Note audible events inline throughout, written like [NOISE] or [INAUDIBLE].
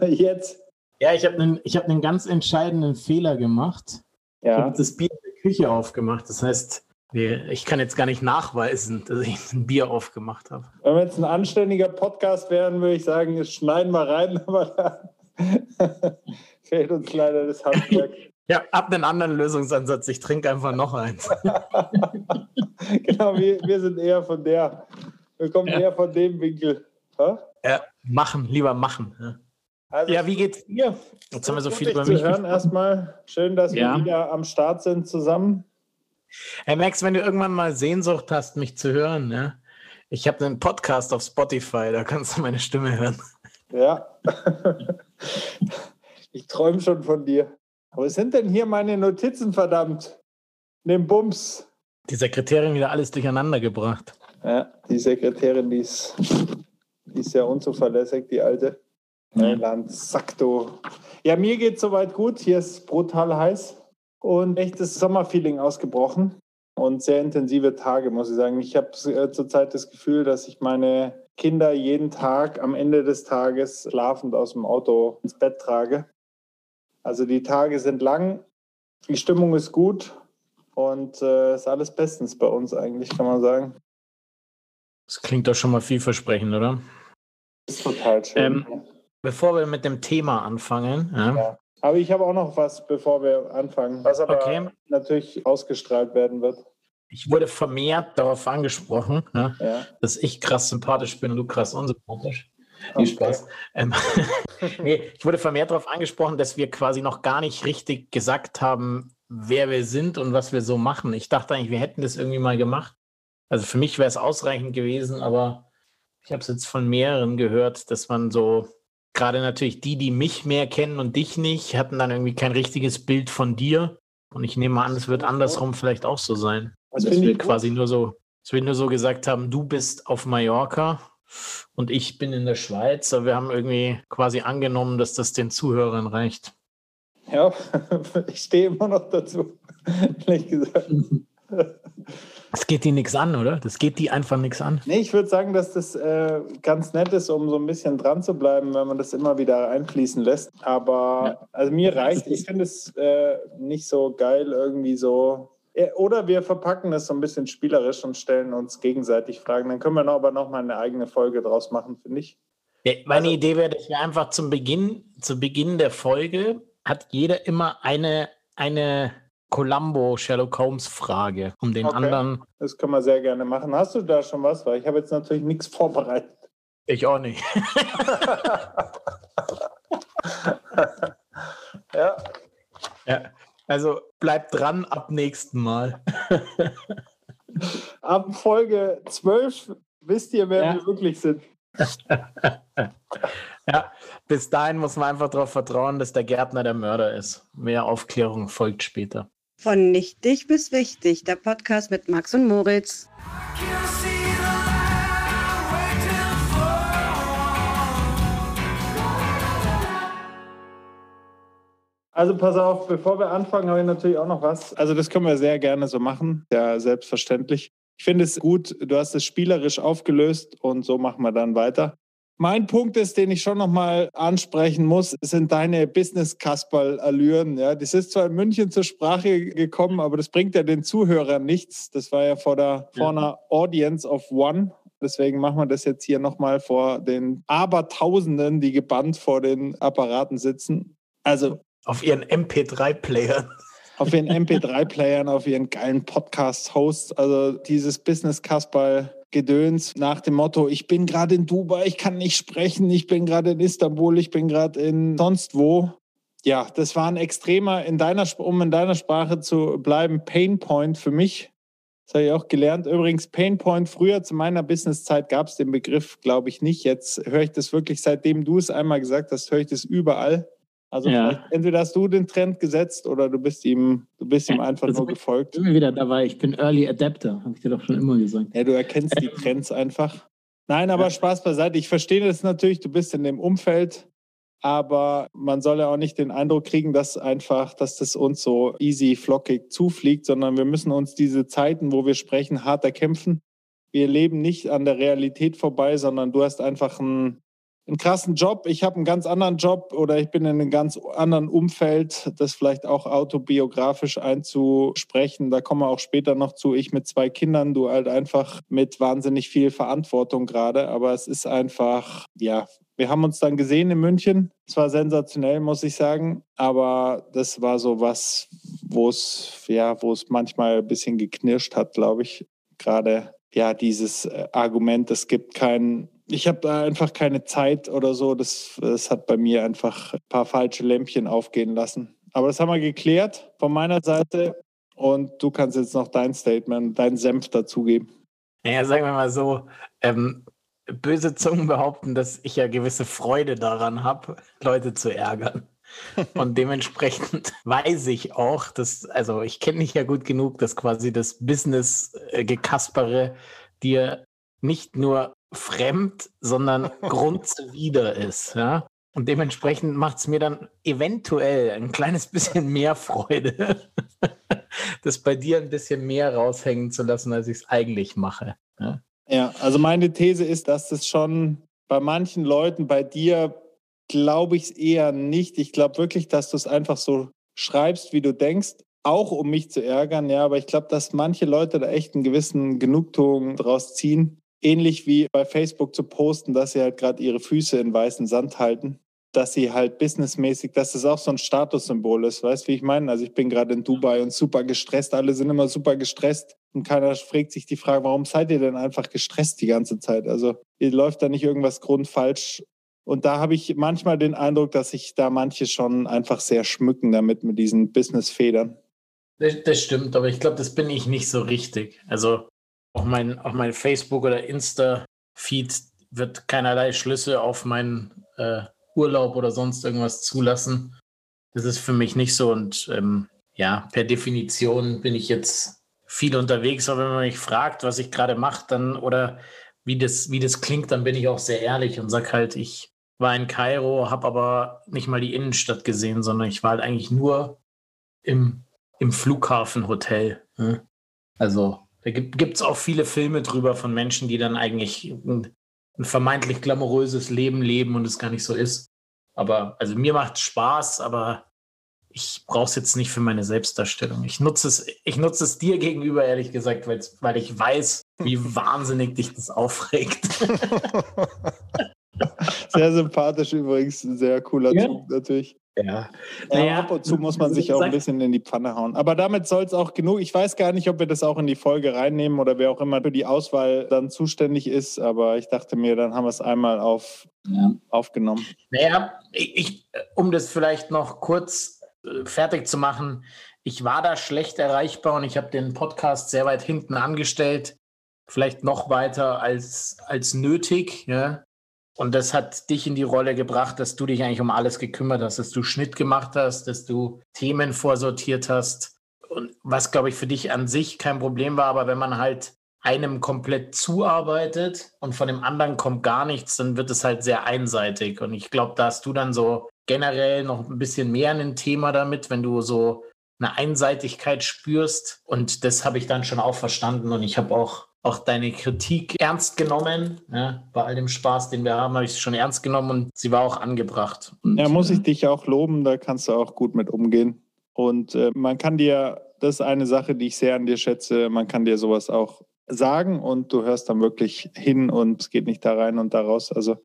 [LAUGHS] Jetzt. Ja, ich habe einen hab einen ganz entscheidenden Fehler gemacht. Ja. Ich habe das Bier in der Küche aufgemacht. Das heißt, ich kann jetzt gar nicht nachweisen, dass ich ein Bier aufgemacht habe. Wenn wir jetzt ein anständiger Podcast wären, würde ich sagen, jetzt schneiden wir rein, [LAUGHS] aber da [LAUGHS] fehlt uns leider das Handwerk. Ja, ab einen anderen Lösungsansatz. Ich trinke einfach noch eins. genau, wir, wir sind eher von der, wir kommen ja. eher von dem Winkel. Ha? Ja, machen, lieber machen. Ja. Also, ja, wie geht's dir? Jetzt haben wir so viel über mich. Hören erstmal. Schön, dass ja. wir wieder am Start sind zusammen. Hey Max, wenn du irgendwann mal Sehnsucht hast, mich zu hören, ne? ich habe einen Podcast auf Spotify, da kannst du meine Stimme hören. Ja. [LAUGHS] ich träume schon von dir. Wo sind denn hier meine Notizen, verdammt? Nimm Bums. Die Sekretärin wieder alles durcheinander gebracht. Ja, die Sekretärin, die ist, die ist ja unzuverlässig, die alte. Mailand, Sakto. Ja, mir geht soweit gut. Hier ist brutal heiß und echtes Sommerfeeling ausgebrochen und sehr intensive Tage, muss ich sagen. Ich habe äh, zurzeit das Gefühl, dass ich meine Kinder jeden Tag am Ende des Tages schlafend aus dem Auto ins Bett trage. Also die Tage sind lang, die Stimmung ist gut und äh, ist alles bestens bei uns eigentlich, kann man sagen. Das klingt doch schon mal vielversprechend, oder? Das ist total schön. Ähm, bevor wir mit dem Thema anfangen, ja. Ja. Aber ich habe auch noch was, bevor wir anfangen, was aber okay. natürlich ausgestrahlt werden wird. Ich wurde vermehrt darauf angesprochen, ja, ja. dass ich krass sympathisch bin und du krass unsympathisch. Viel okay. Spaß. Ähm, [LAUGHS] nee, ich wurde vermehrt darauf angesprochen, dass wir quasi noch gar nicht richtig gesagt haben, wer wir sind und was wir so machen. Ich dachte eigentlich, wir hätten das irgendwie mal gemacht. Also für mich wäre es ausreichend gewesen, aber ich habe es jetzt von mehreren gehört, dass man so gerade natürlich die, die mich mehr kennen und dich nicht, hatten dann irgendwie kein richtiges Bild von dir. Und ich nehme an, es wird andersrum vielleicht auch so sein. Also dass wir quasi nur so, dass wir nur so gesagt haben, du bist auf Mallorca und ich bin in der Schweiz. Aber wir haben irgendwie quasi angenommen, dass das den Zuhörern reicht. Ja, [LAUGHS] ich stehe immer noch dazu, [LAUGHS] ehrlich gesagt. [LAUGHS] Das geht die nichts an, oder? Das geht die einfach nichts an. Nee, ich würde sagen, dass das äh, ganz nett ist, um so ein bisschen dran zu bleiben, wenn man das immer wieder einfließen lässt. Aber ja. also mir reicht, ich finde es äh, nicht so geil, irgendwie so. Äh, oder wir verpacken es so ein bisschen spielerisch und stellen uns gegenseitig Fragen. Dann können wir noch, aber noch mal eine eigene Folge draus machen, finde ich. Ja, meine also, Idee wäre, dass wir einfach zum Beginn, zu Beginn der Folge hat jeder immer eine, eine Columbo Sherlock Holmes Frage, um den okay. anderen. Das können wir sehr gerne machen. Hast du da schon was? Weil ich habe jetzt natürlich nichts vorbereitet. Ich auch nicht. [LAUGHS] ja. Ja. Also bleibt dran ab nächsten Mal. [LAUGHS] ab Folge 12 wisst ihr, wer ja. wir wirklich sind. [LAUGHS] ja, bis dahin muss man einfach darauf vertrauen, dass der Gärtner der Mörder ist. Mehr Aufklärung folgt später. Von Nichtig bis Wichtig, der Podcast mit Max und Moritz. Also pass auf, bevor wir anfangen, habe ich natürlich auch noch was. Also das können wir sehr gerne so machen, ja selbstverständlich. Ich finde es gut, du hast es spielerisch aufgelöst und so machen wir dann weiter. Mein Punkt ist, den ich schon nochmal ansprechen muss, sind deine Business-Kasperl-Allüren. Ja, das ist zwar in München zur Sprache gekommen, aber das bringt ja den Zuhörern nichts. Das war ja vor, der, vor einer Audience of One. Deswegen machen wir das jetzt hier nochmal vor den Abertausenden, die gebannt vor den Apparaten sitzen. Also. Auf ihren MP3-Playern auf ihren MP3-Playern, auf ihren geilen Podcast-Hosts. Also dieses Business-Kasperl Gedöns nach dem Motto, ich bin gerade in Dubai, ich kann nicht sprechen, ich bin gerade in Istanbul, ich bin gerade in sonst wo. Ja, das war ein extremer, in deiner, um in deiner Sprache zu bleiben, Painpoint für mich. Das habe ich auch gelernt. Übrigens, Painpoint, früher zu meiner Businesszeit gab es den Begriff, glaube ich, nicht. Jetzt höre ich das wirklich, seitdem du es einmal gesagt hast, höre ich das überall. Also ja. entweder hast du den Trend gesetzt oder du bist ihm, du bist ihm einfach nur gefolgt. Ich bin wieder dabei, ich bin Early Adapter, habe ich dir doch schon immer gesagt. Ja, du erkennst die Trends einfach. Nein, aber ja. Spaß beiseite. Ich verstehe das natürlich, du bist in dem Umfeld, aber man soll ja auch nicht den Eindruck kriegen, dass einfach, dass das uns so easy, flockig zufliegt, sondern wir müssen uns diese Zeiten, wo wir sprechen, hart erkämpfen. Wir leben nicht an der Realität vorbei, sondern du hast einfach ein einen krassen Job, ich habe einen ganz anderen Job oder ich bin in einem ganz anderen Umfeld, das vielleicht auch autobiografisch einzusprechen. Da kommen wir auch später noch zu. Ich mit zwei Kindern, du halt einfach mit wahnsinnig viel Verantwortung gerade. Aber es ist einfach, ja, wir haben uns dann gesehen in München. Es war sensationell, muss ich sagen. Aber das war so was, wo es, ja, wo es manchmal ein bisschen geknirscht hat, glaube ich. Gerade ja, dieses äh, Argument, es gibt keinen ich habe da einfach keine Zeit oder so. Das, das hat bei mir einfach ein paar falsche Lämpchen aufgehen lassen. Aber das haben wir geklärt von meiner Seite. Und du kannst jetzt noch dein Statement, deinen Senf dazugeben. Naja, sagen wir mal so, ähm, böse Zungen behaupten, dass ich ja gewisse Freude daran habe, Leute zu ärgern. [LAUGHS] Und dementsprechend weiß ich auch, dass, also ich kenne dich ja gut genug, dass quasi das Business-Gekaspere äh, dir nicht nur fremd, sondern [LAUGHS] grundzuwider ist. Ja? Und dementsprechend macht es mir dann eventuell ein kleines bisschen mehr Freude, [LAUGHS] das bei dir ein bisschen mehr raushängen zu lassen, als ich es eigentlich mache. Ja? ja, also meine These ist, dass das schon bei manchen Leuten, bei dir glaube ich es eher nicht. Ich glaube wirklich, dass du es einfach so schreibst, wie du denkst, auch um mich zu ärgern, ja, aber ich glaube, dass manche Leute da echt einen gewissen Genugtuung draus ziehen ähnlich wie bei Facebook zu posten, dass sie halt gerade ihre Füße in weißen Sand halten, dass sie halt businessmäßig, dass das auch so ein Statussymbol ist. Weißt du, wie ich meine? Also ich bin gerade in Dubai und super gestresst. Alle sind immer super gestresst. Und keiner fragt sich die Frage, warum seid ihr denn einfach gestresst die ganze Zeit? Also ihr läuft da nicht irgendwas grundfalsch. Und da habe ich manchmal den Eindruck, dass sich da manche schon einfach sehr schmücken damit mit diesen Business-Federn. Das, das stimmt, aber ich glaube, das bin ich nicht so richtig. Also auch mein, auch mein Facebook- oder Insta-Feed wird keinerlei Schlüsse auf meinen äh, Urlaub oder sonst irgendwas zulassen. Das ist für mich nicht so. Und ähm, ja, per Definition bin ich jetzt viel unterwegs. Aber wenn man mich fragt, was ich gerade mache, dann oder wie das, wie das klingt, dann bin ich auch sehr ehrlich und sage halt, ich war in Kairo, habe aber nicht mal die Innenstadt gesehen, sondern ich war halt eigentlich nur im, im Flughafenhotel. Ne? Also da gibt es auch viele Filme drüber von Menschen, die dann eigentlich ein, ein, vermeintlich glamouröses Leben leben und es gar nicht so ist. Aber also mir macht es Spaß, aber ich brauche es jetzt nicht für meine Selbstdarstellung. Ich nutze es, ich nutze es dir gegenüber, ehrlich gesagt, weil ich weiß, wie [LAUGHS] wahnsinnig dich das aufregt. [LAUGHS] sehr sympathisch übrigens, ein sehr cooler ja. Zug natürlich. Ja. Naja, ab und zu muss man sich auch ein bisschen in die Pfanne hauen. Aber damit soll es auch genug. Ich weiß gar nicht, ob wir das auch in die Folge reinnehmen oder wer auch immer für die Auswahl dann zuständig ist. Aber ich dachte mir, dann haben wir es einmal auf, ja. aufgenommen. Naja, ich, um das vielleicht noch kurz äh, fertig zu machen, ich war da schlecht erreichbar und ich habe den Podcast sehr weit hinten angestellt. Vielleicht noch weiter als, als nötig. Ja? Und das hat dich in die Rolle gebracht, dass du dich eigentlich um alles gekümmert hast, dass du Schnitt gemacht hast, dass du Themen vorsortiert hast. Und was, glaube ich, für dich an sich kein Problem war, aber wenn man halt einem komplett zuarbeitet und von dem anderen kommt gar nichts, dann wird es halt sehr einseitig. Und ich glaube, da hast du dann so generell noch ein bisschen mehr ein Thema damit, wenn du so eine Einseitigkeit spürst. Und das habe ich dann schon auch verstanden. Und ich habe auch auch deine Kritik ernst genommen. Ja, bei all dem Spaß, den wir haben, habe ich sie schon ernst genommen und sie war auch angebracht. Und, ja, muss ich dich auch loben, da kannst du auch gut mit umgehen. Und äh, man kann dir, das ist eine Sache, die ich sehr an dir schätze, man kann dir sowas auch sagen und du hörst dann wirklich hin und es geht nicht da rein und da raus. Also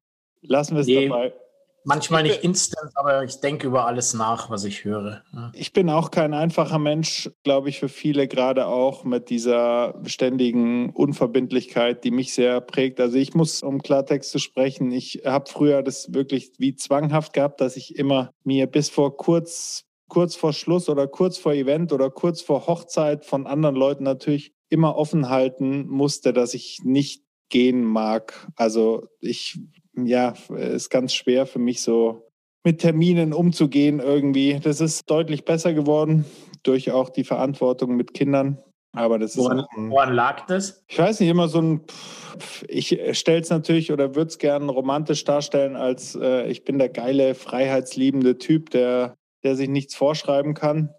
lassen wir es nee. dabei. Manchmal nicht instant, aber ich denke über alles nach, was ich höre. Ja. Ich bin auch kein einfacher Mensch, glaube ich, für viele, gerade auch mit dieser ständigen Unverbindlichkeit, die mich sehr prägt. Also ich muss, um Klartext zu sprechen, ich habe früher das wirklich wie zwanghaft gehabt, dass ich immer mir bis vor kurz, kurz vor Schluss oder kurz vor Event oder kurz vor Hochzeit von anderen Leuten natürlich immer offen halten musste, dass ich nicht gehen mag. Also ich ja, ist ganz schwer für mich so mit Terminen umzugehen irgendwie. Das ist deutlich besser geworden durch auch die Verantwortung mit Kindern. Aber das woran, ist. Ein, woran lag das? Ich weiß nicht, immer so ein. Ich stelle es natürlich oder würde es gerne romantisch darstellen, als äh, ich bin der geile, freiheitsliebende Typ, der, der sich nichts vorschreiben kann.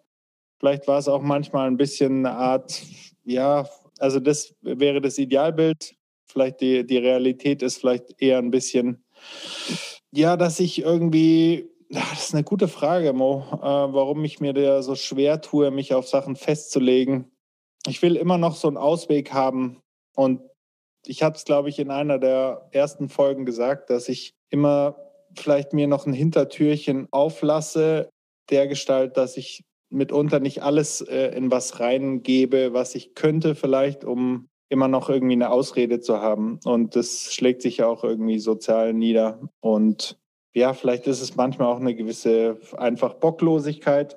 Vielleicht war es auch manchmal ein bisschen eine Art, ja, also das wäre das Idealbild vielleicht die, die Realität ist vielleicht eher ein bisschen Ja, dass ich irgendwie, das ist eine gute Frage, Mo, äh, warum ich mir da so schwer tue, mich auf Sachen festzulegen. Ich will immer noch so einen Ausweg haben und ich habe es, glaube ich, in einer der ersten Folgen gesagt, dass ich immer vielleicht mir noch ein Hintertürchen auflasse, der Gestalt, dass ich mitunter nicht alles äh, in was reingebe, was ich könnte vielleicht, um immer noch irgendwie eine Ausrede zu haben. Und das schlägt sich ja auch irgendwie sozial nieder. Und ja, vielleicht ist es manchmal auch eine gewisse einfach Bocklosigkeit.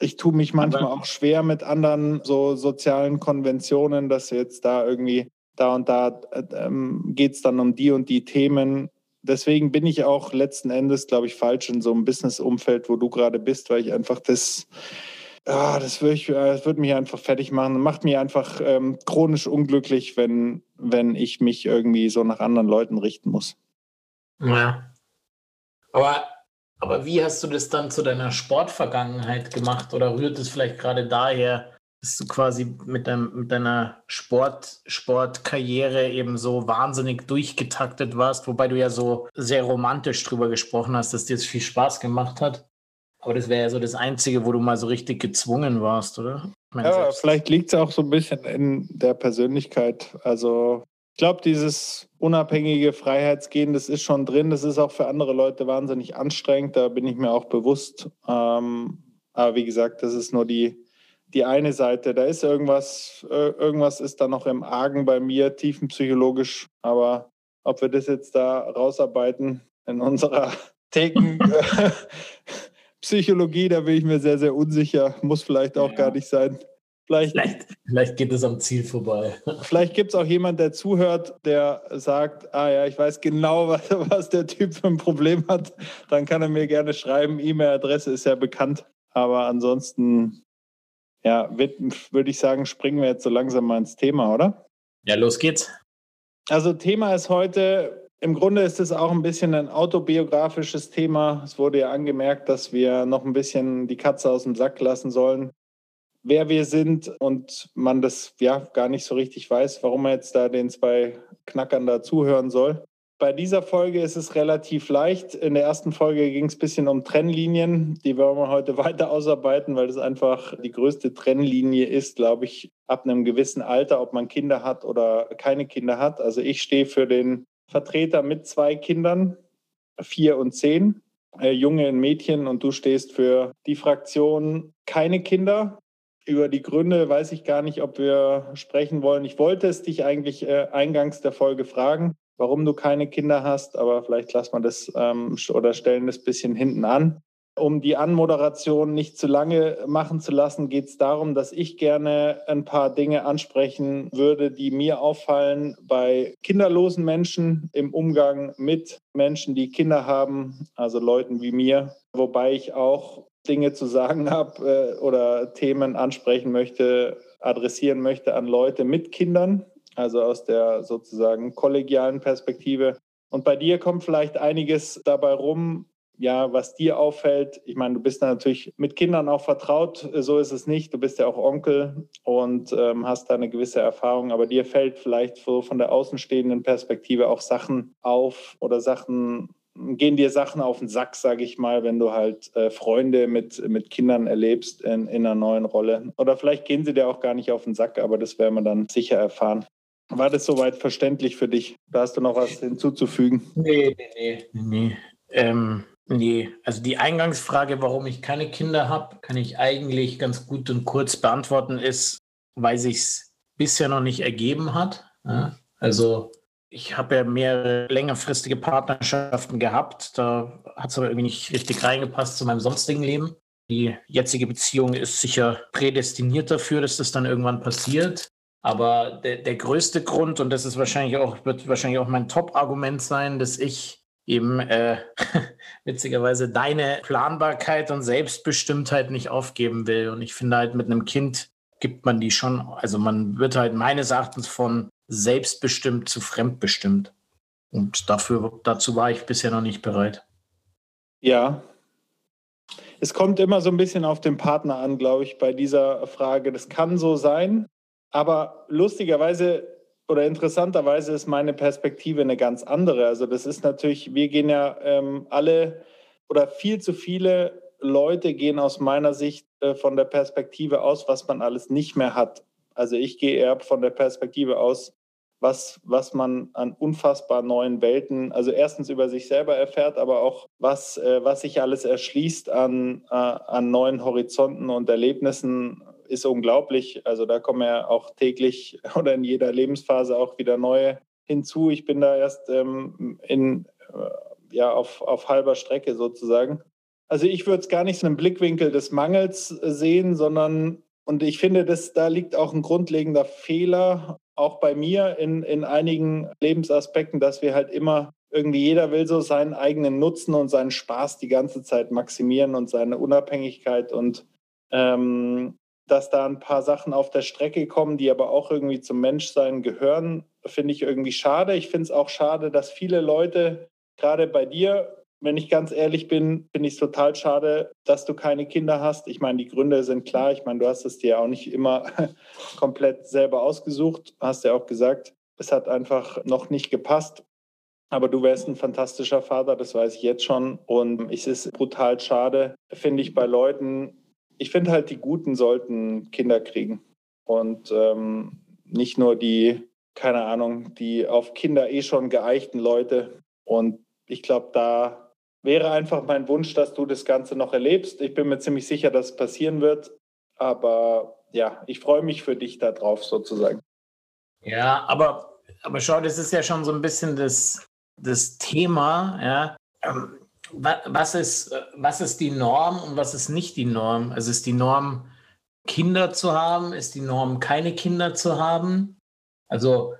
Ich tue mich manchmal auch schwer mit anderen so sozialen Konventionen, dass jetzt da irgendwie da und da äh, ähm, geht es dann um die und die Themen. Deswegen bin ich auch letzten Endes, glaube ich, falsch in so einem Business-Umfeld, wo du gerade bist, weil ich einfach das, ja, das würde äh, würd mich einfach fertig machen. Macht mich einfach ähm, chronisch unglücklich, wenn, wenn ich mich irgendwie so nach anderen Leuten richten muss. Ja. Aber, aber wie hast du das dann zu deiner Sportvergangenheit gemacht? Oder rührt es vielleicht gerade daher, dass du quasi mit, deinem, mit deiner Sport, Sportkarriere eben so wahnsinnig durchgetaktet warst, wobei du ja so sehr romantisch drüber gesprochen hast, dass dir das viel Spaß gemacht hat. Aber das wäre ja so das Einzige, wo du mal so richtig gezwungen warst, oder? ja, selbst. vielleicht liegt es auch so ein bisschen in der Persönlichkeit. Also ich glaube, dieses unabhängige Freiheitsgehen, das ist schon drin. Das ist auch für andere Leute wahnsinnig anstrengend. Da bin ich mir auch bewusst. Ähm, aber wie gesagt, das ist nur die, die eine Seite. Da ist irgendwas, äh, irgendwas ist da noch im Argen bei mir, tiefenpsychologisch. Aber ob wir das jetzt da rausarbeiten in unserer [LAUGHS] Thekenpsychologie, da bin ich mir sehr, sehr unsicher. Muss vielleicht auch ja. gar nicht sein. Vielleicht, vielleicht, vielleicht, geht es am Ziel vorbei. [LAUGHS] Vielleicht gibt es auch jemanden, der zuhört, der sagt, ah ja, ich weiß genau, [LAUGHS] was, was der Typ für ein Problem hat. Dann kann er mir gerne schreiben. E-Mail-Adresse ist ja bekannt. Aber ansonsten ja, würde ich sagen, springen wir jetzt so langsam mal ins Thema, oder? Ja, los geht's. Also Thema ist heute, im Grunde ist es auch ein bisschen ein autobiografisches Thema. Es wurde ja angemerkt, dass wir noch ein bisschen die Katze aus dem Sack lassen sollen, wer wir sind und man das ja gar nicht so richtig weiß, warum man jetzt da den zwei Knackern da zuhören soll. Bei dieser Folge ist es relativ leicht. In der ersten Folge ging es ein bisschen um Trennlinien. Die wollen wir heute [LAUGHS] weiter ausarbeiten, weil das einfach die größte Trennlinie ist, glaube ich, ab einem gewissen Alter, ob man Kinder hat oder keine Kinder hat. Also ich stehe für den Vertreter mit zwei Kindern, vier und zehn, äh, Junge und Mädchen, und du stehst für die Fraktion keine Kinder. Über die Gründe weiß ich gar nicht, ob wir sprechen wollen. Ich wollte es dich eigentlich äh, eingangs der Folge fragen warum du keine Kinder hast, aber vielleicht lassen wir das ähm, oder stellen das ein bisschen hinten an. Um die Anmoderation nicht zu lange machen zu lassen, geht es darum, dass ich gerne ein paar Dinge ansprechen würde, die mir auffallen bei kinderlosen Menschen im Umgang mit Menschen, die Kinder haben, also Leuten wie mir, wobei ich auch Dinge zu sagen [LAUGHS] habe äh, oder Themen ansprechen möchte, adressieren möchte an Leute mit Kindern, also aus der sozusagen kollegialen Perspektive. Und bei dir kommt vielleicht einiges dabei rum, ja, was dir auffällt. Ich meine, du bist natürlich mit Kindern auch vertraut, so ist es nicht. Du bist ja auch Onkel und ähm, hast da eine gewisse Erfahrung, aber dir fällt vielleicht so von der außenstehenden Perspektive auch Sachen auf oder Sachen gehen dir Sachen auf den Sack, sage ich mal, wenn du halt äh, Freunde mit, mit Kindern erlebst in, in einer neuen Rolle. Oder vielleicht gehen sie dir auch gar nicht auf den Sack, aber das werden wir dann sicher erfahren. War das soweit verständlich für dich? Da hast du noch was hinzuzufügen? Nee, nee, nee. nee. Ähm, nee. Also die Eingangsfrage, warum ich keine Kinder habe, kann ich eigentlich ganz gut und kurz beantworten, ist, weil sich es bisher noch nicht ergeben hat. Ja? Also ich habe ja mehrere längerfristige Partnerschaften gehabt. Da hat es aber irgendwie nicht richtig reingepasst zu meinem sonstigen Leben. Die jetzige Beziehung ist sicher prädestiniert dafür, dass das dann irgendwann passiert. Aber der, der größte Grund, und das ist wahrscheinlich auch, wird wahrscheinlich auch mein Top-Argument sein, dass ich eben äh, [LAUGHS] witzigerweise deine Planbarkeit und Selbstbestimmtheit nicht aufgeben will. Und ich finde halt mit einem Kind gibt man die schon, also man wird halt meines Erachtens von selbstbestimmt zu fremdbestimmt. Und dafür, dazu war ich bisher noch nicht bereit. Ja. Es kommt immer so ein bisschen auf den Partner an, glaube ich, bei dieser Frage. Das kann so sein, aber lustigerweise oder interessanterweise ist meine Perspektive eine ganz andere. Also das ist natürlich, wir gehen ja ähm, alle oder viel zu viele Leute gehen aus meiner Sicht äh, von der Perspektive aus, was man alles nicht mehr hat. Also ich gehe eher von der Perspektive aus, was, was man an unfassbar neuen Welten, also erstens über sich selber erfährt, aber auch was, äh, was sich alles erschließt an, äh, an neuen Horizonten und Erlebnissen, ist unglaublich. Also da kommen ja auch täglich [LAUGHS] oder in jeder Lebensphase auch wieder neue hinzu. Ich bin da erst ähm, in, äh, ja, auf, auf halber Strecke sozusagen. Also ich würde es gar nicht so im Blickwinkel des Mangels sehen, sondern und ich finde, dass da liegt auch ein grundlegender Fehler auch bei mir in, in einigen Lebensaspekten, dass wir halt immer irgendwie jeder will so seinen eigenen Nutzen und seinen Spaß die ganze Zeit maximieren und seine Unabhängigkeit und ähm, dass da ein paar Sachen auf der Strecke kommen, die aber auch irgendwie zum Menschsein gehören, finde ich irgendwie schade. Ich finde es auch schade, dass viele Leute, gerade bei dir, wenn ich ganz ehrlich bin, finde ich es total schade, dass du keine Kinder hast. Ich meine, die Gründe sind klar. Ich meine, du hast es dir auch nicht immer [LAUGHS] komplett selber ausgesucht, hast ja auch gesagt. Es hat einfach noch nicht gepasst. Aber du wärst ein fantastischer Vater, das weiß ich jetzt schon. Und es ist brutal schade, finde ich, bei Leuten. Ich finde halt, die Guten sollten Kinder kriegen. Und ähm, nicht nur die, keine Ahnung, die auf Kinder eh schon geeichten Leute. Und ich glaube, da wäre einfach mein Wunsch, dass du das Ganze noch erlebst. Ich bin mir ziemlich sicher, dass es passieren wird. Aber ja, ich freue mich für dich darauf sozusagen. Ja, aber, aber schau, das ist ja schon so ein bisschen das, das Thema, ja. Ähm, was ist, was ist die Norm und was ist nicht die Norm? Also ist die Norm, Kinder zu haben? Ist die Norm, keine Kinder zu haben? Also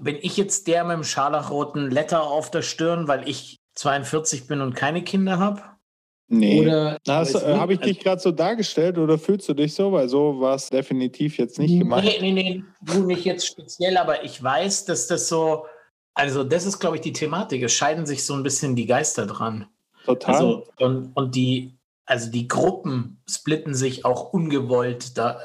bin ich jetzt der mit dem scharlachroten Letter auf der Stirn, weil ich 42 bin und keine Kinder habe? Nee. Oder äh, habe ich dich gerade so dargestellt oder fühlst du dich so? Weil so war es definitiv jetzt nicht gemeint. Nee, nee, nee, du nicht jetzt speziell, aber ich weiß, dass das so, also das ist, glaube ich, die Thematik. Es scheiden sich so ein bisschen die Geister dran. Total. Also, und, und die, also die Gruppen splitten sich auch ungewollt da,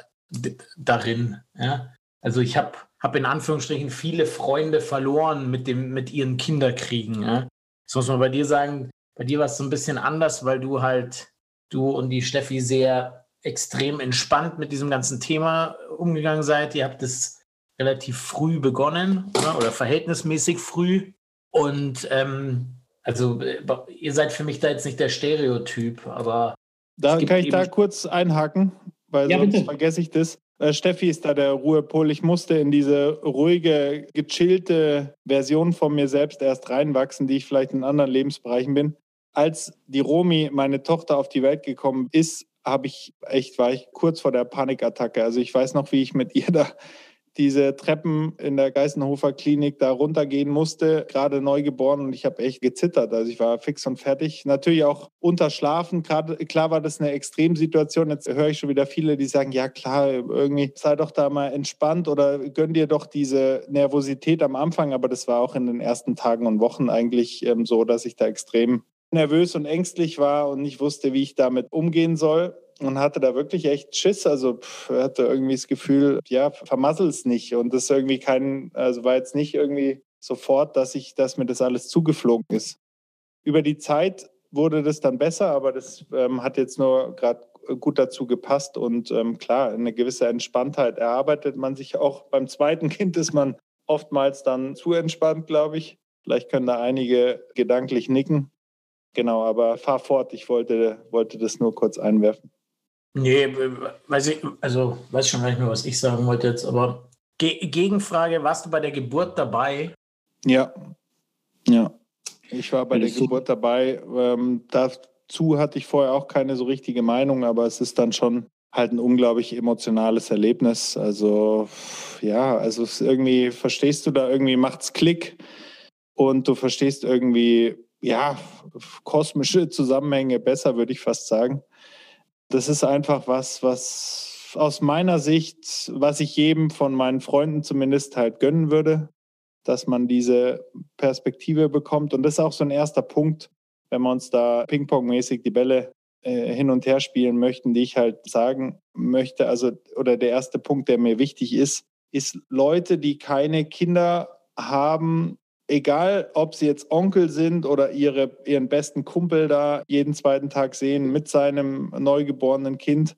darin. Ja? Also ich habe hab in Anführungsstrichen viele Freunde verloren mit, dem, mit ihren Kinderkriegen. Ja? Das muss man bei dir sagen, bei dir war es so ein bisschen anders, weil du halt, du und die Steffi sehr extrem entspannt mit diesem ganzen Thema umgegangen seid. Ihr habt es relativ früh begonnen oder, oder verhältnismäßig früh. Und ähm, also ihr seid für mich da jetzt nicht der Stereotyp, aber. Da kann ich da kurz einhaken, weil ja, sonst bitte. vergesse ich das. Äh, Steffi ist da der Ruhepol. Ich musste in diese ruhige, gechillte Version von mir selbst erst reinwachsen, die ich vielleicht in anderen Lebensbereichen bin. Als die Romi, meine Tochter, auf die Welt gekommen ist, habe ich echt, war ich kurz vor der Panikattacke. Also ich weiß noch, wie ich mit ihr da diese Treppen in der Geißenhofer Klinik da runtergehen musste, gerade neugeboren und ich habe echt gezittert. Also ich war fix und fertig. Natürlich auch unterschlafen. Gerade klar war das eine Extremsituation. Jetzt höre ich schon wieder viele, die sagen, ja klar, irgendwie sei doch da mal entspannt oder gönn dir doch diese Nervosität am Anfang. Aber das war auch in den ersten Tagen und Wochen eigentlich ähm, so, dass ich da extrem nervös und ängstlich war und nicht wusste, wie ich damit umgehen soll und hatte da wirklich echt Schiss. Also pff, hatte irgendwie das Gefühl, ja, vermassel es nicht. Und das irgendwie kein, also war jetzt nicht irgendwie sofort, dass ich, dass mir das alles zugeflogen ist. Über die Zeit wurde das dann besser, aber das ähm, hat jetzt nur gerade gut dazu gepasst. Und ähm, klar, eine gewisse Entspanntheit erarbeitet man sich auch. Beim zweiten [LAUGHS] Kind ist man oftmals dann zu entspannt, glaube ich. Vielleicht können da einige gedanklich nicken. Genau, aber fahr fort. Ich wollte, wollte das nur kurz einwerfen. Nee, weiß ich, also weiß schon gar nicht mehr, was ich sagen wollte jetzt, aber Ge Gegenfrage, warst du bei der Geburt dabei? Ja, ja. Ich war bei der Geburt dabei. Ähm, dazu hatte ich vorher auch keine so richtige Meinung, aber es ist dann schon halt ein unglaublich emotionales Erlebnis. Also ja, also irgendwie verstehst du da irgendwie macht's Klick und du verstehst irgendwie ja kosmische Zusammenhänge besser, würde ich fast sagen das ist einfach was, was aus meiner Sicht, was ich jedem von meinen Freunden zumindest halt gönnen würde, dass man diese Perspektive bekommt. Und das ist auch so ein erster Punkt, wenn wir uns da Ping-Pong-mäßig die Bälle äh, hin und her spielen möchten, die ich halt sagen möchte. Also, oder der erste Punkt, der mir wichtig ist, ist Leute, die keine Kinder haben, egal ob sie jetzt Onkel sind oder ihre, ihren besten Kumpel da jeden zweiten Tag sehen mit seinem neugeborenen Kind.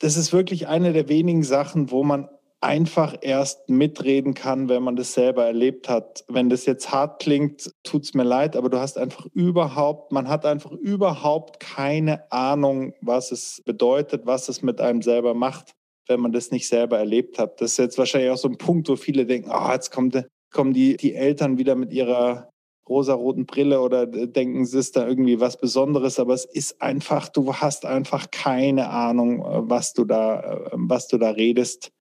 Das ist wirklich eine der wenigen Sachen, wo man einfach erst mitreden kann, wenn man das selber erlebt hat. Wenn das jetzt hart klingt, tut es mir leid, aber du hast einfach überhaupt, man hat einfach überhaupt keine Ahnung, was es bedeutet, was es mit einem selber macht, wenn man das nicht selber erlebt hat. Das ist jetzt wahrscheinlich auch so ein Punkt, wo viele denken, oh, jetzt kommt, kommen die, die Eltern wieder mit ihrer rosaroten Brille oder denken, es ist da irgendwie was Besonderes, aber es ist einfach, du hast einfach keine Ahnung, was du da, was du da redest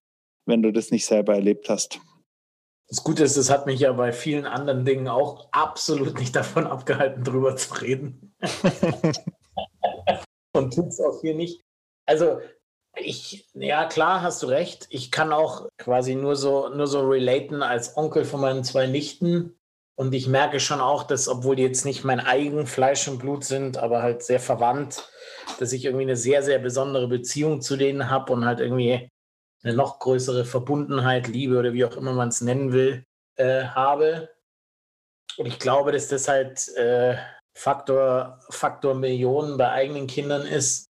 wenn du das nicht selber erlebt hast. Das Gute ist, es hat mich ja bei vielen anderen Dingen auch absolut nicht davon abgehalten, drüber zu reden. [LAUGHS] Und tut es auch hier nicht. Also, ich, ja klar, hast du recht. Ich kann auch quasi nur so, nur so relaten als Onkel von meinen zwei Nichten. Und ich merke schon auch, dass, obwohl die jetzt nicht mein eigen Fleisch und Blut sind, aber halt sehr verwandt, dass ich irgendwie eine sehr, sehr besondere Beziehung zu denen habe und halt irgendwie eine noch größere Verbundenheit, Liebe oder wie auch immer man es nennen will, äh, habe. Und ich glaube, dass das halt äh, Faktor, Faktor Millionen bei eigenen Kindern ist.